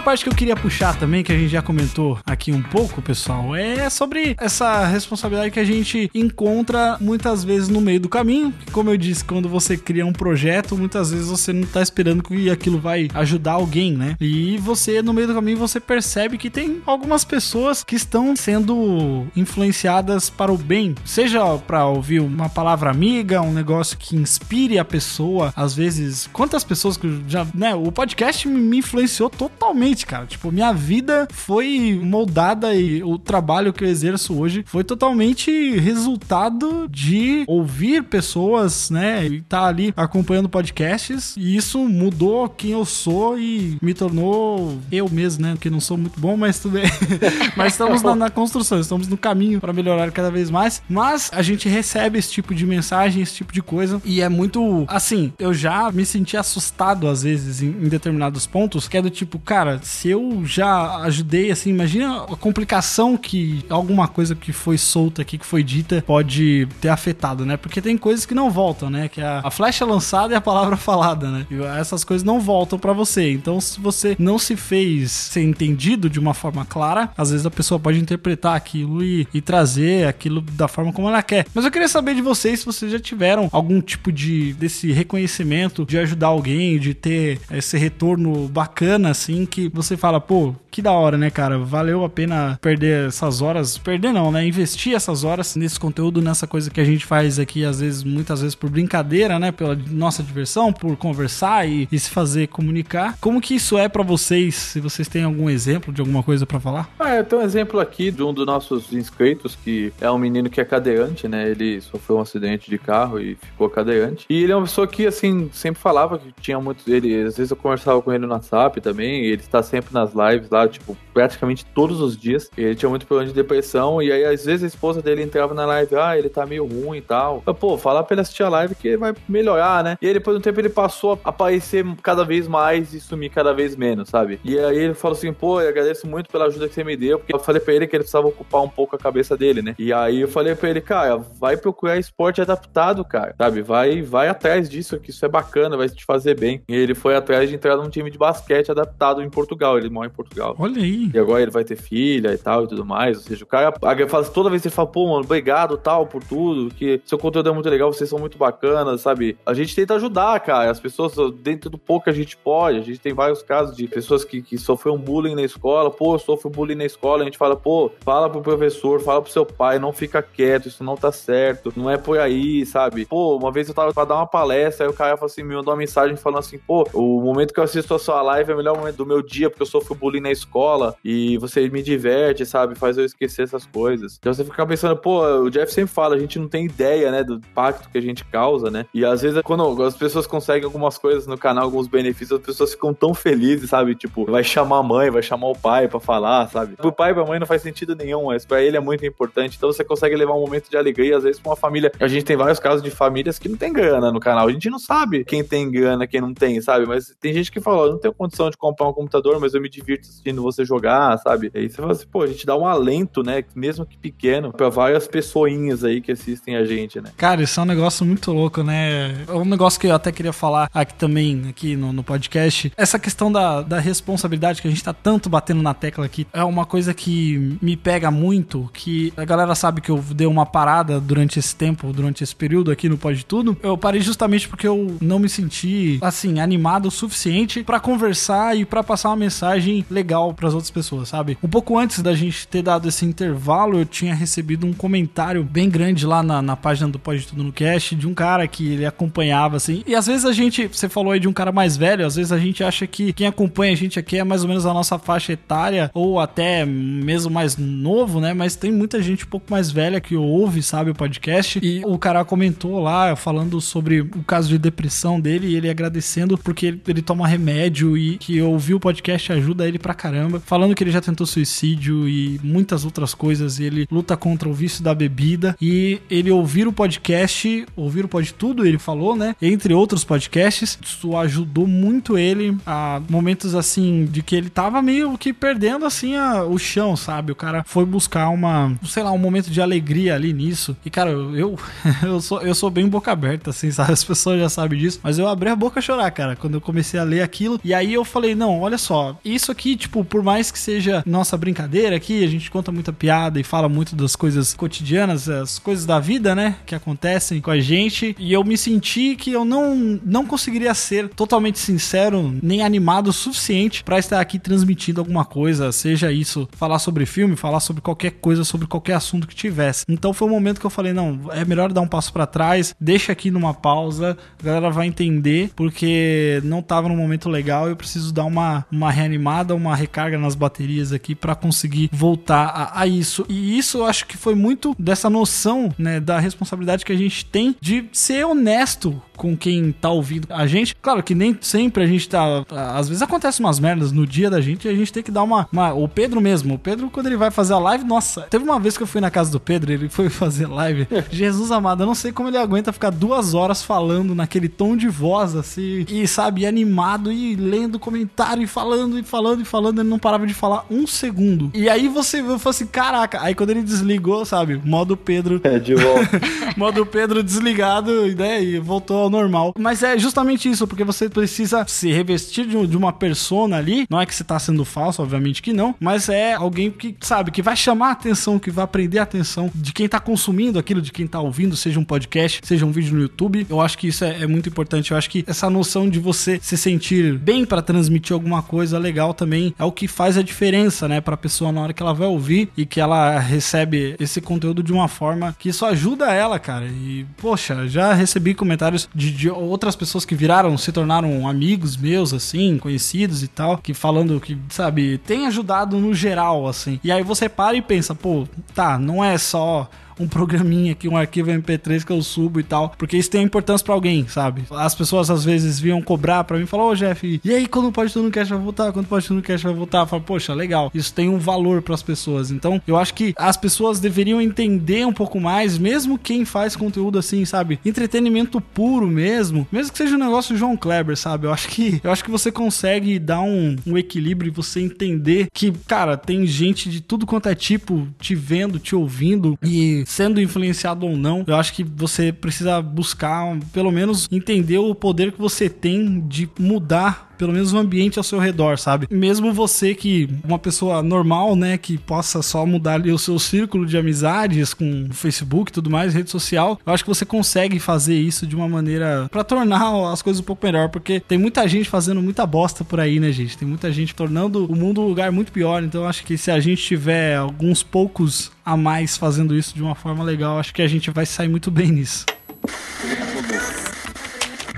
Speaker 2: Parte que eu queria puxar também, que a gente já comentou aqui um pouco, pessoal, é sobre essa responsabilidade que a gente encontra muitas vezes no meio do caminho. Como eu disse, quando você cria um projeto, muitas vezes você não tá esperando que aquilo vai ajudar alguém, né? E você, no meio do caminho, você percebe que tem algumas pessoas que estão sendo influenciadas para o bem, seja para ouvir uma palavra amiga, um negócio que inspire a pessoa. Às vezes, quantas pessoas que já, né, o podcast me influenciou totalmente, cara. Tipo, minha vida foi moldada e o trabalho que eu exerço hoje foi totalmente resultado de ouvir pessoas, né, e tá ali acompanhando podcasts, e isso mudou quem eu sou e me tornou eu mesmo, né, que não sou muito bom, mas tudo bem. [LAUGHS] mas estamos na, na construção, estamos no caminho para melhorar cada vez mais, mas a gente recebe esse tipo de mensagem, esse tipo de coisa, e é muito, assim, eu já me senti assustado às vezes em, em determinados pontos, que é do tipo, cara, se eu já ajudei, assim, imagina a complicação que alguma coisa que foi solta aqui, que foi dita, pode ter afetado, né? Porque tem coisas que não voltam, né? Que a, a flecha lançada e a palavra [LAUGHS] falada, né? E essas coisas não voltam pra você. Então, se você não se fez ser entendido de uma forma clara, às vezes a pessoa pode interpretar aquilo e, e trazer aquilo da forma como ela quer. Mas eu queria saber de vocês se vocês já tiveram algum tipo de desse reconhecimento, de ajudar alguém, de ter esse retorno bacana, assim, que você fala, pô, que da hora, né, cara? Valeu a pena perder essas horas. Perder não, né? Investir essas horas nesse conteúdo, nessa coisa que a gente faz aqui, às vezes, muitas vezes por brincadeira, né? Pela nossa diversão, por conversar e, e se fazer comunicar. Como que isso é pra vocês? Se vocês têm algum exemplo de alguma coisa pra falar?
Speaker 3: Ah, eu tenho um exemplo aqui de um dos nossos inscritos, que é um menino que é cadeirante, né? Ele sofreu um acidente de carro e ficou cadeirante. E ele é uma pessoa que, assim, sempre falava que tinha muitos. Ele, às vezes eu conversava com ele no WhatsApp também, ele está sempre nas lives lá, tipo, praticamente todos os dias. Ele tinha muito problema de depressão, e aí às vezes a esposa dele entrava na live, ah, ele tá meio ruim e tal. Eu, Pô, fala pra ele assistir a live que vai melhorar, né? E aí depois de um tempo ele passou a aparecer cada vez mais e sumir cada vez menos, sabe? E aí ele falou assim, pô, eu agradeço muito pela ajuda que você me deu, porque eu falei pra ele que ele precisava ocupar um pouco a cabeça dele, né? E aí eu falei pra ele, cara, vai procurar esporte adaptado, cara, sabe? Vai, vai atrás disso, que isso é bacana, vai te fazer bem. E ele foi atrás de entrar num time de basquete adaptado em Portugal, ele mora em Portugal.
Speaker 2: Olha aí.
Speaker 3: E agora ele vai ter filha e tal e tudo mais. Ou seja, o cara fala, toda vez que ele fala, pô, mano, obrigado tal por tudo, que seu conteúdo é muito legal, vocês são muito bacanas, sabe? A gente tenta ajudar, cara. As pessoas, dentro do pouco que a gente pode, a gente tem vários casos de pessoas que, que sofreram bullying na escola, pô, eu sofro bullying na escola, a gente fala, pô, fala pro professor, fala pro seu pai, não fica quieto, isso não tá certo, não é por aí, sabe? Pô, uma vez eu tava pra dar uma palestra, aí o cara falou assim, me mandou uma mensagem falando assim, pô, o momento que eu assisto a sua live é o melhor momento do meu dia, porque eu sofro bullying na escola e você me diverte, sabe? Faz eu esquecer essas coisas. Então você fica pensando, pô, o Jeff sempre fala, a gente não tem ideia, né, do impacto que a gente causa, né? E às vezes, quando as pessoas conseguem algumas coisas no canal, alguns benefícios, as pessoas ficam tão felizes, sabe? Tipo, vai chamar a mãe, vai chamar o pai pra falar, sabe? Pro pai e pra mãe não faz sentido nenhum, mas pra ele é muito importante. Então você consegue levar um momento de alegria, às vezes, pra uma família. A gente tem vários casos de famílias que não tem grana no canal. A gente não sabe quem tem grana, quem não tem, sabe? Mas tem gente que fala, não tenho condição de comprar um computador, mas eu me divirto assistindo você jogar, sabe? E aí você fala assim, pô, a gente dá um alento, né? Mesmo que pequeno, pra várias pessoinhas aí que assistem a gente, né?
Speaker 2: Cara, isso é um negócio muito louco, né? É um negócio que eu até queria falar aqui também, aqui no, no podcast. Essa questão da, da responsabilidade que a gente tá tanto batendo na tecla aqui é uma coisa que me pega muito, que a galera sabe que eu dei uma parada durante esse tempo, durante esse período aqui no Pode Tudo. Eu parei justamente porque eu não me senti, assim, animado o suficiente pra conversar e pra passar uma mensagem legal pras outras pessoas, sabe? Um pouco antes da gente ter dado esse intervalo, eu tinha recebido um comentário bem grande lá na, na página do Pode Tudo no Cast de um cara que ele acompanhava, assim. E às vezes a gente, você falou aí de um cara mais velho, às vezes a gente acha que quem acompanha a gente aqui é mais ou menos a nossa faixa etária, ou até mesmo mais novo, né? Mas tem muita gente um pouco mais velha que ouve, sabe, o podcast. E o cara comentou lá, falando sobre o caso de depressão dele, e ele agradecendo porque ele, ele toma remédio e que ouvir o podcast ajuda ele pra caramba. Falando que ele já tentou suicídio e muitas outras coisas. Ele luta contra o vício da bebida. E ele ouvir o podcast, ouvir o Pode Tudo, ele falou, né? Entre outros podcasts, isso ajudou muito ele a momentos assim de que ele tava meio que perdendo assim a- o chão, sabe? O cara foi buscar uma, sei lá, um momento de alegria ali nisso. E cara, eu eu [LAUGHS] sou eu sou bem boca aberta assim, [LAUGHS] sabe? As pessoas já sabem disso, mas eu abri a boca a chorar, cara, quando eu comecei a ler aquilo. E aí eu falei, não, olha só, isso aqui, tipo, por mais que seja nossa brincadeira aqui, a gente conta muita piada e fala muito das coisas cotidianas, as coisas da vida, né, que acontecem com a gente, e eu me senti que eu não não conseguiria ser totalmente sincero nem animado o suficiente pra estar aqui transmitindo alguma coisa, seja isso falar sobre filme, falar sobre qualquer coisa, sobre qualquer assunto que tivesse. Então foi um momento que eu falei, não, é melhor dar um passo pra trás, deixa aqui numa pausa, a galera vai entender, porque não tava num momento legal, eu preciso dar uma, uma reanimada, uma recarga nas baterias aqui pra conseguir voltar a, a isso. E isso eu acho que foi muito dessa noção, né, da responsabilidade que a gente tem de ser honesto com quem tá ouvindo a gente. Claro que nem sempre a gente tá. Às vezes acontece umas merdas no dia da gente e a gente tem que dar uma, uma. O Pedro mesmo. O Pedro, quando ele vai fazer a live, nossa. Teve uma vez que eu fui na casa do Pedro, ele foi [LAUGHS] fazer live. Jesus amado, eu não sei como ele aguenta ficar duas horas falando naquele tom de voz, assim. E sabe, animado e lendo comentário e falando e falando e falando. Ele não parava de falar um segundo. E aí você eu falei assim: caraca. Aí quando ele desligou, sabe, modo Pedro.
Speaker 3: É, de volta. [LAUGHS]
Speaker 2: modo Pedro desligado, né? E voltou ao normal. Mas é justamente isso, porque você precisa se revestir de, um- de uma persona ali. Não é que você tá sendo falso, obviamente que não. Mas é alguém que, sabe, que vai chamar a atenção, que vai prender a atenção de quem tá consumindo aquilo, de quem tá ouvindo, seja um podcast, seja um vídeo no YouTube. Eu acho que isso é, é muito importante. Eu acho que essa noção de você se sentir bem pra transmitir alguma coisa legal também é o que faz a diferença, né, pra pessoa na hora que ela vai ouvir e que ela recebe esse conteúdo de uma forma que isso ajuda ela, cara. E, poxa, já recebi comentários de, de outras pessoas que viraram, se tornaram amigos meus, assim, conhecidos e tal, que falando que, sabe, tem ajudado no geral, assim. E aí você para e pensa, pô, tá, não é só um programinha aqui, um arquivo MP3 que eu subo e tal, porque isso tem importância pra alguém, sabe? As pessoas às vezes vinham cobrar pra mim e falar, ô Jeff, e aí quando pode tudo no cash vai voltar? Quando pode tudo no cash vai voltar? Eu falo, poxa, legal, isso tem um valor pras pessoas. Então, eu acho que as pessoas deveriam entender um pouco mais, mesmo quem faz conteúdo assim, sabe? Entretenimento puro mesmo, mesmo que seja um negócio João Kleber, sabe? Eu acho que eu acho que você consegue dar um, um equilíbrio e você entender que, cara, tem gente de tudo quanto é tipo te vendo, te ouvindo e sendo influenciado ou não. Eu acho que você precisa buscar, pelo menos, entender o poder que você tem de mudar pelo menos o ambiente ao seu redor, sabe? Mesmo você que uma pessoa normal, né, que possa só mudar ali o seu círculo de amizades com Facebook e tudo mais, rede social, eu acho que você consegue fazer isso de uma maneira pra tornar as coisas um pouco melhor, porque tem muita gente fazendo muita bosta por aí, né, gente? Tem muita gente tornando o mundo um lugar muito pior, então eu acho que se a gente tiver alguns poucos a mais fazendo isso de uma forma legal, acho que a gente vai sair muito bem nisso.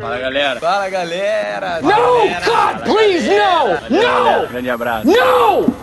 Speaker 7: Fala galera. Fala galera.
Speaker 6: No, God, please, no! No!
Speaker 7: Grande abraço.
Speaker 6: No!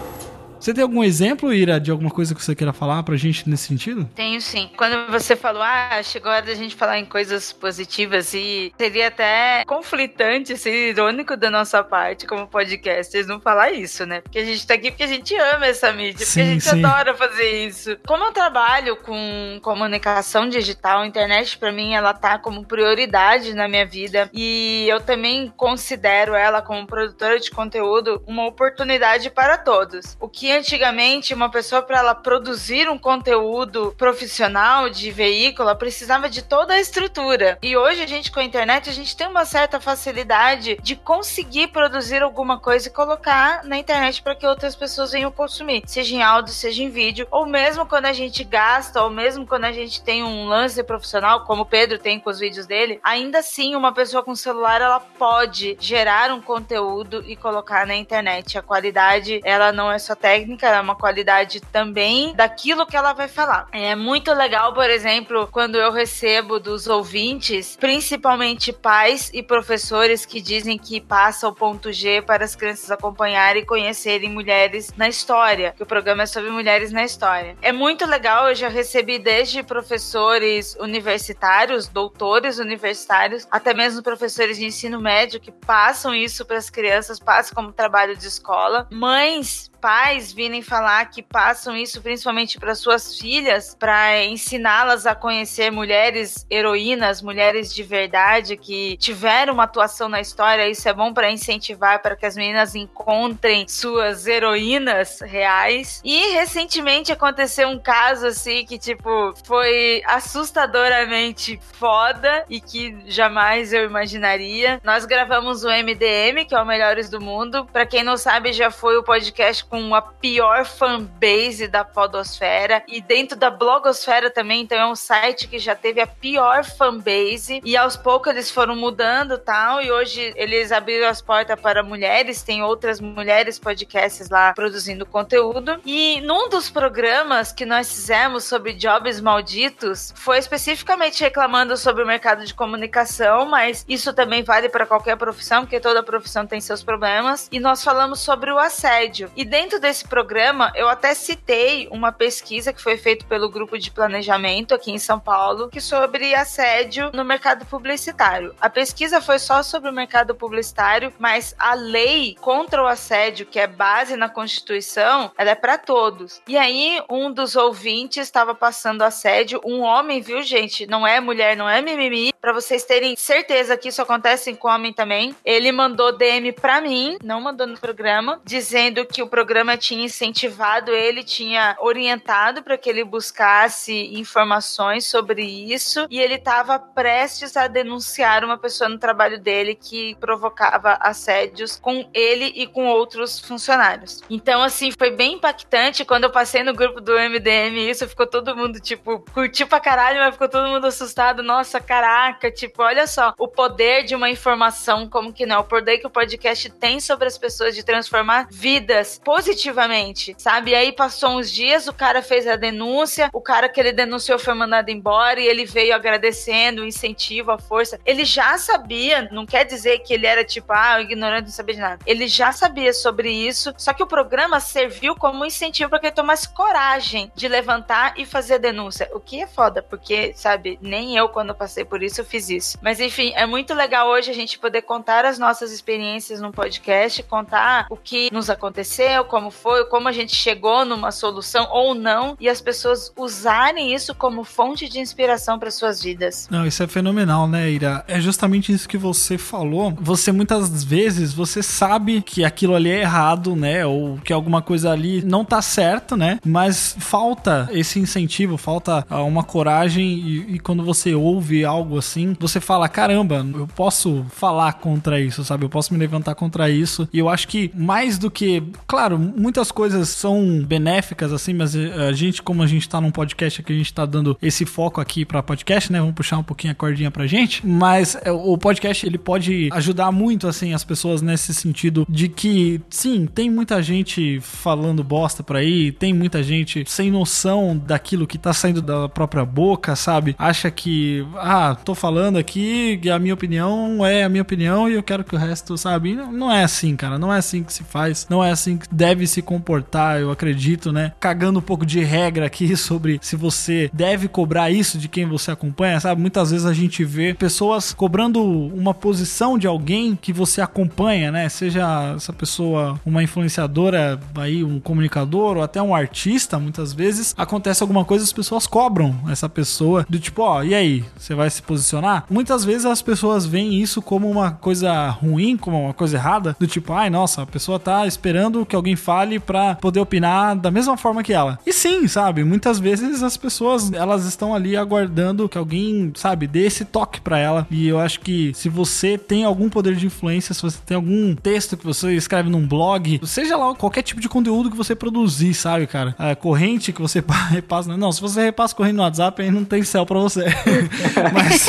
Speaker 2: Você tem algum exemplo, Ira, de alguma coisa que você queira falar pra gente nesse sentido?
Speaker 4: Tenho sim. Quando você falou, ah, chegou a hora da gente falar em coisas positivas e seria até conflitante, ser irônico da nossa parte como podcasters não falar isso, né? Porque a gente tá aqui porque a gente ama essa mídia,
Speaker 2: Sim,
Speaker 4: porque a gente
Speaker 2: sim.
Speaker 4: adora fazer isso. Como eu trabalho com comunicação digital, a internet pra mim ela tá como prioridade na minha vida e eu também considero ela como produtora de conteúdo uma oportunidade para todos. O que antigamente uma pessoa para ela produzir um conteúdo profissional de veículo precisava de toda a estrutura. E hoje a gente com a internet a gente tem uma certa facilidade de conseguir produzir alguma coisa e colocar na internet para que outras pessoas venham consumir, seja em áudio, seja em vídeo, ou mesmo quando a gente gasta, ou mesmo quando a gente tem um lance profissional, como o Pedro tem com os vídeos dele, ainda assim uma pessoa com celular ela pode gerar um conteúdo e colocar na internet. A qualidade, ela não é só técnica, ela é uma qualidade também daquilo que ela vai falar. É muito legal, por exemplo, quando eu recebo dos ouvintes, principalmente pais e professores que dizem que passa o ponto G para as crianças acompanharem e conhecerem mulheres na história, que o programa é sobre mulheres na história. É muito legal, eu já recebi desde professores universitários, doutores universitários, até mesmo professores de ensino médio que passam isso para as crianças, passam como trabalho de escola, mães pais virem falar que passam isso principalmente para suas filhas, para ensiná-las a conhecer mulheres heroínas, mulheres de verdade que tiveram uma atuação na história, isso é bom para incentivar para que as meninas encontrem suas heroínas reais. E recentemente aconteceu um caso assim que tipo foi assustadoramente foda e que jamais eu imaginaria. Nós gravamos o MDM, que é o Melhores do Mundo. Para quem não sabe, já foi o podcast com a pior fanbase da podosfera e dentro da blogosfera também, então é um site que já teve a pior fanbase e aos poucos eles foram mudando tal e hoje eles abriram as portas para mulheres, tem outras mulheres podcasts lá produzindo conteúdo e num dos programas que nós fizemos sobre jobs malditos foi especificamente reclamando sobre o mercado de comunicação, mas isso também vale para qualquer profissão, porque toda profissão tem seus problemas e nós falamos sobre o assédio. E dentro desse programa eu até citei uma pesquisa que foi feita pelo grupo de planejamento aqui em São Paulo, que sobre assédio no mercado publicitário. A pesquisa foi só sobre o mercado publicitário, mas a lei contra o assédio, que é base na Constituição, ela é para todos. E aí, um dos ouvintes estava passando assédio, um homem, viu, gente? Não é mulher, não é mimimi. Para vocês terem certeza que isso acontece com homem também. Ele mandou DM para mim, não mandou no programa, dizendo que o programa tinha incentivado ele, tinha orientado para que ele buscasse informações sobre isso e ele estava prestes a denunciar uma pessoa no trabalho dele que provocava assédios com ele e com outros funcionários. Então, assim, foi bem impactante quando eu passei no grupo do MDM isso, ficou todo mundo, tipo, curtiu pra caralho, mas ficou todo mundo assustado. Nossa, caraca, tipo, olha só, o poder de uma informação, como que não, o poder que o podcast tem sobre as pessoas de transformar vidas positivamente, sabe? E aí passou uns dias, o cara fez a denúncia, o cara que ele denunciou foi mandado embora e ele veio agradecendo o incentivo, a força. Ele já sabia, não quer dizer que ele era tipo, ah, ignorante, não sabia de nada. Ele já sabia sobre isso, só que o programa serviu como incentivo para que ele tomasse coragem de levantar e fazer a denúncia. O que é foda, porque, sabe, nem eu, quando passei por isso, eu fiz isso. Mas enfim, é muito legal hoje a gente poder contar as nossas experiências no podcast, contar o que nos aconteceu, como foi, como a gente chegou numa solução ou não, e as pessoas usarem isso como fonte de inspiração para suas vidas.
Speaker 2: Não, isso é fenomenal, né, Ira? É justamente isso que você falou. Você muitas vezes você sabe que aquilo ali é errado, né? Ou que alguma coisa ali não tá certo, né? Mas falta esse incentivo, falta ah, uma coragem e, e quando você ouve algo assim, você fala: caramba, eu posso falar contra isso, sabe? Eu posso me levantar contra isso. E eu acho que mais do que, claro, muitas coisas são benéficas assim, mas eh, a gente, como a gente tá num podcast aqui, a gente tá dando esse foco aqui pra podcast, né? Vamos puxar um pouquinho a cordinha pra gente. Mas é, o podcast ele pode ajudar muito assim as pessoas nesse sentido de que sim, tem muita gente falando bosta por aí, tem muita gente sem noção daquilo que tá saindo da própria boca, sabe? Acha que ah, tô falando aqui, a minha opinião é a minha opinião e eu quero que o resto, sabe? Não é assim, cara, não é assim que se faz, não é assim que deve se comportar, eu acredito, né? Cagando um pouco de regra aqui [LAUGHS] sobre se você deve cobrar isso de quem você acompanha, sabe? Muitas vezes a gente vê pessoas cobrando uma posição de alguém que você acompanha, né? Seja essa pessoa uma influenciadora, aí um comunicador ou até um artista, muitas vezes acontece alguma coisa as pessoas cobram essa pessoa do tipo, ó, e aí, você vai se posicionar? Muitas vezes as pessoas veem isso como uma coisa ruim, como uma coisa errada, do tipo, ai, nossa, a pessoa tá esperando que alguém fale pra poder opinar da mesma forma que ela. E sim, sabe, muitas vezes as pessoas, elas estão ali aguardando que alguém, sabe, dê esse toque pra ela. E eu acho que se você tem algum poder de influência, se você tem algum texto que você escreve num blog, seja lá qualquer tipo de conteúdo que você produzir, sabe, cara? A corrente que você [LAUGHS] repassa. Não, se você repassa corrente no WhatsApp, aí não tem céu pra você. [LAUGHS] mas,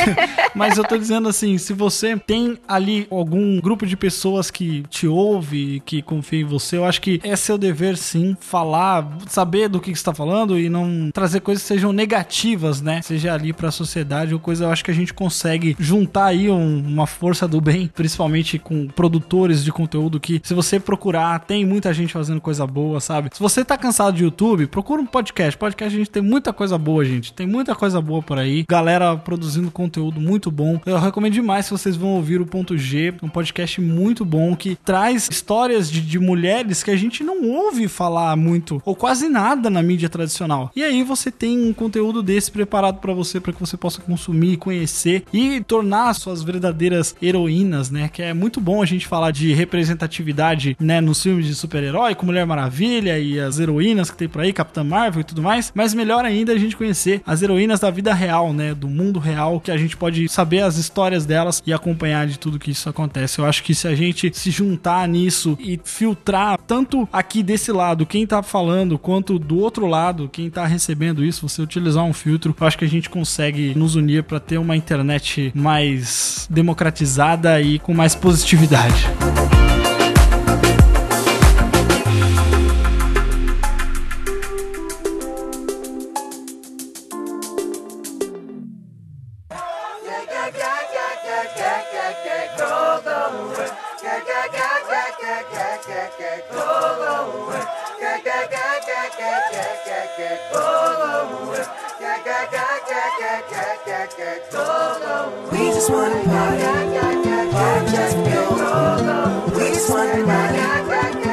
Speaker 2: mas eu tô dizendo assim, se você tem ali algum grupo de pessoas que te ouve, que confia em você, eu acho que é seu dever sim falar, saber do que você tá falando e não trazer coisas que sejam negativas, né? Seja ali pra sociedade ou coisa, eu acho que a gente consegue juntar aí um- uma força do bem, principalmente com produtores de conteúdo que, se você procurar, tem muita gente fazendo coisa boa, sabe? Se você tá cansado de YouTube, procura um podcast. Podcast a gente tem muita coisa boa, gente. Tem muita coisa boa por aí. Galera produzindo conteúdo conteúdo muito bom. Eu recomendo demais se vocês vão ouvir o Ponto G, um podcast muito bom que traz histórias de, de mulheres que a gente não ouve falar muito ou quase nada na mídia tradicional. E aí você tem um conteúdo desse preparado para você, para que você possa consumir, conhecer e tornar suas verdadeiras heroínas, né? Que é muito bom a gente falar de representatividade, né, nos filmes de super-herói, com Mulher Maravilha e as heroínas que tem por aí, Capitã Marvel e tudo mais, mas melhor ainda a gente conhecer as heroínas da vida real, né, do mundo real, que a gente pode saber as histórias delas e acompanhar de tudo que isso acontece. Eu acho que se a gente se juntar nisso e filtrar tanto aqui desse lado quem tá falando, quanto do outro lado quem tá recebendo isso, você utilizar um filtro, eu acho que a gente consegue nos unir para ter uma internet mais democratizada e com mais positividade.
Speaker 1: just want to party. We just want to party.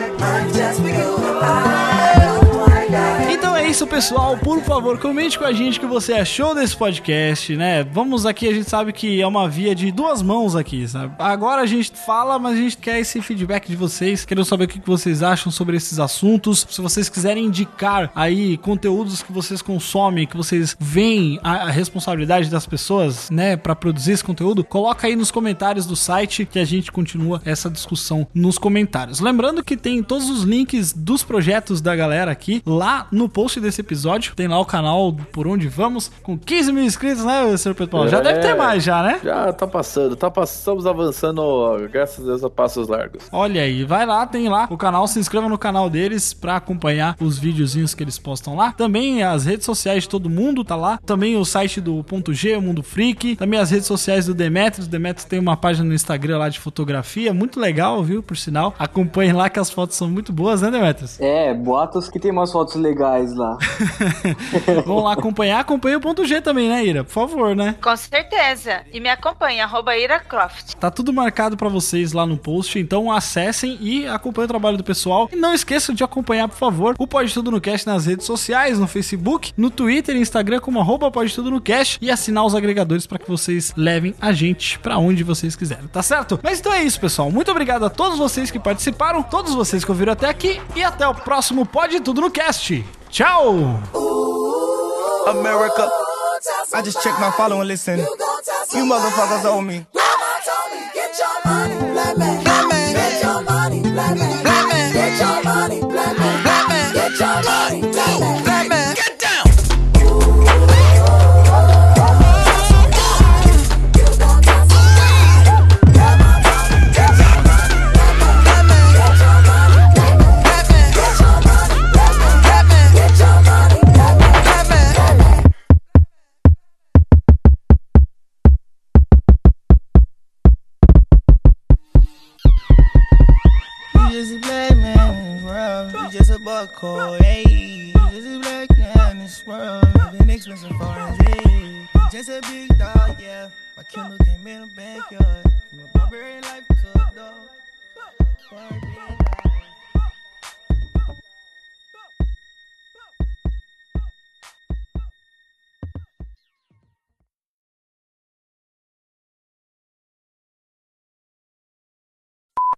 Speaker 2: Isso, pessoal. Por favor, comente com a gente o que você achou desse podcast, né? Vamos aqui, a gente sabe que é uma via de duas mãos aqui, sabe? Agora a gente fala, mas a gente quer esse feedback de vocês. Queremos saber o que vocês acham sobre esses assuntos. Se vocês quiserem indicar aí conteúdos que vocês consomem, que vocês veem a, a responsabilidade das pessoas, né, Pra produzir esse conteúdo, coloca aí nos comentários do site que a gente continua essa discussão nos comentários. Lembrando que tem todos os links dos projetos da galera aqui lá no post desse episódio. Tem lá o canal Por Onde Vamos, com 15 mil inscritos, né, Sr. Pedro Paulo? Já
Speaker 3: É.
Speaker 2: deve ter mais, já, né?
Speaker 3: Já tá passando, tá pass... estamos avançando, graças a Deus, a passos largos.
Speaker 2: Olha aí, vai lá, tem lá o canal, se inscreva no canal deles pra acompanhar os videozinhos que eles postam lá. Também as redes sociais de todo mundo tá lá. Também o site do Ponto G, o Mundo Freak. Também as redes sociais do Demetrius. O Demetrius tem uma página no Instagram lá de fotografia, muito legal, viu? Por sinal, acompanhem lá que as fotos são muito boas, né, Demetrius?
Speaker 5: É, boatos que tem umas fotos legais lá. [LAUGHS]
Speaker 2: Vão lá acompanhar, acompanha o Ponto G também, né, Ira? Por favor, né?
Speaker 4: Com certeza. E me acompanha, arroba Ira Croft.
Speaker 2: Tá tudo marcado pra vocês lá no post, então acessem e acompanhem o trabalho do pessoal. E não esqueçam de acompanhar, por favor, o Pode Tudo no Cast nas redes sociais, no Facebook, no Twitter e Instagram como arroba Pode Tudo no Cast e assinar os agregadores para que vocês levem a gente pra onde vocês quiserem, tá certo? Mas então é isso, pessoal. Muito obrigado a todos vocês que participaram, todos vocês que ouviram até aqui e até o próximo Pode Tudo no Cast. Tchau!
Speaker 8: America. I just checked my follow and listen. You motherfuckers owe me.
Speaker 1: Mama told me, get your money, black man. buckle, hey This is black
Speaker 8: down
Speaker 9: this world, living expensive foreign, ayy. Just a big dog, yeah. My Kindle came in a backyard. My Burberry life took dog.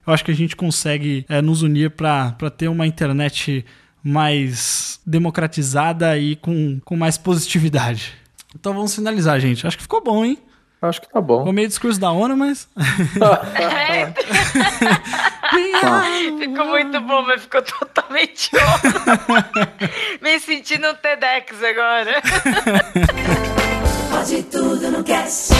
Speaker 2: Eu acho que a gente consegue é, nos unir para ter uma internet mais democratizada e com, com mais positividade. Então vamos finalizar, gente. Acho que ficou bom, hein?
Speaker 3: Acho que tá bom.
Speaker 2: Ficou meio discurso da ONU, mas.
Speaker 4: É, [LAUGHS] ficou muito bom, mas ficou totalmente [LAUGHS] óbvio. Me sentindo um TEDx agora.
Speaker 1: Pode tudo no cast.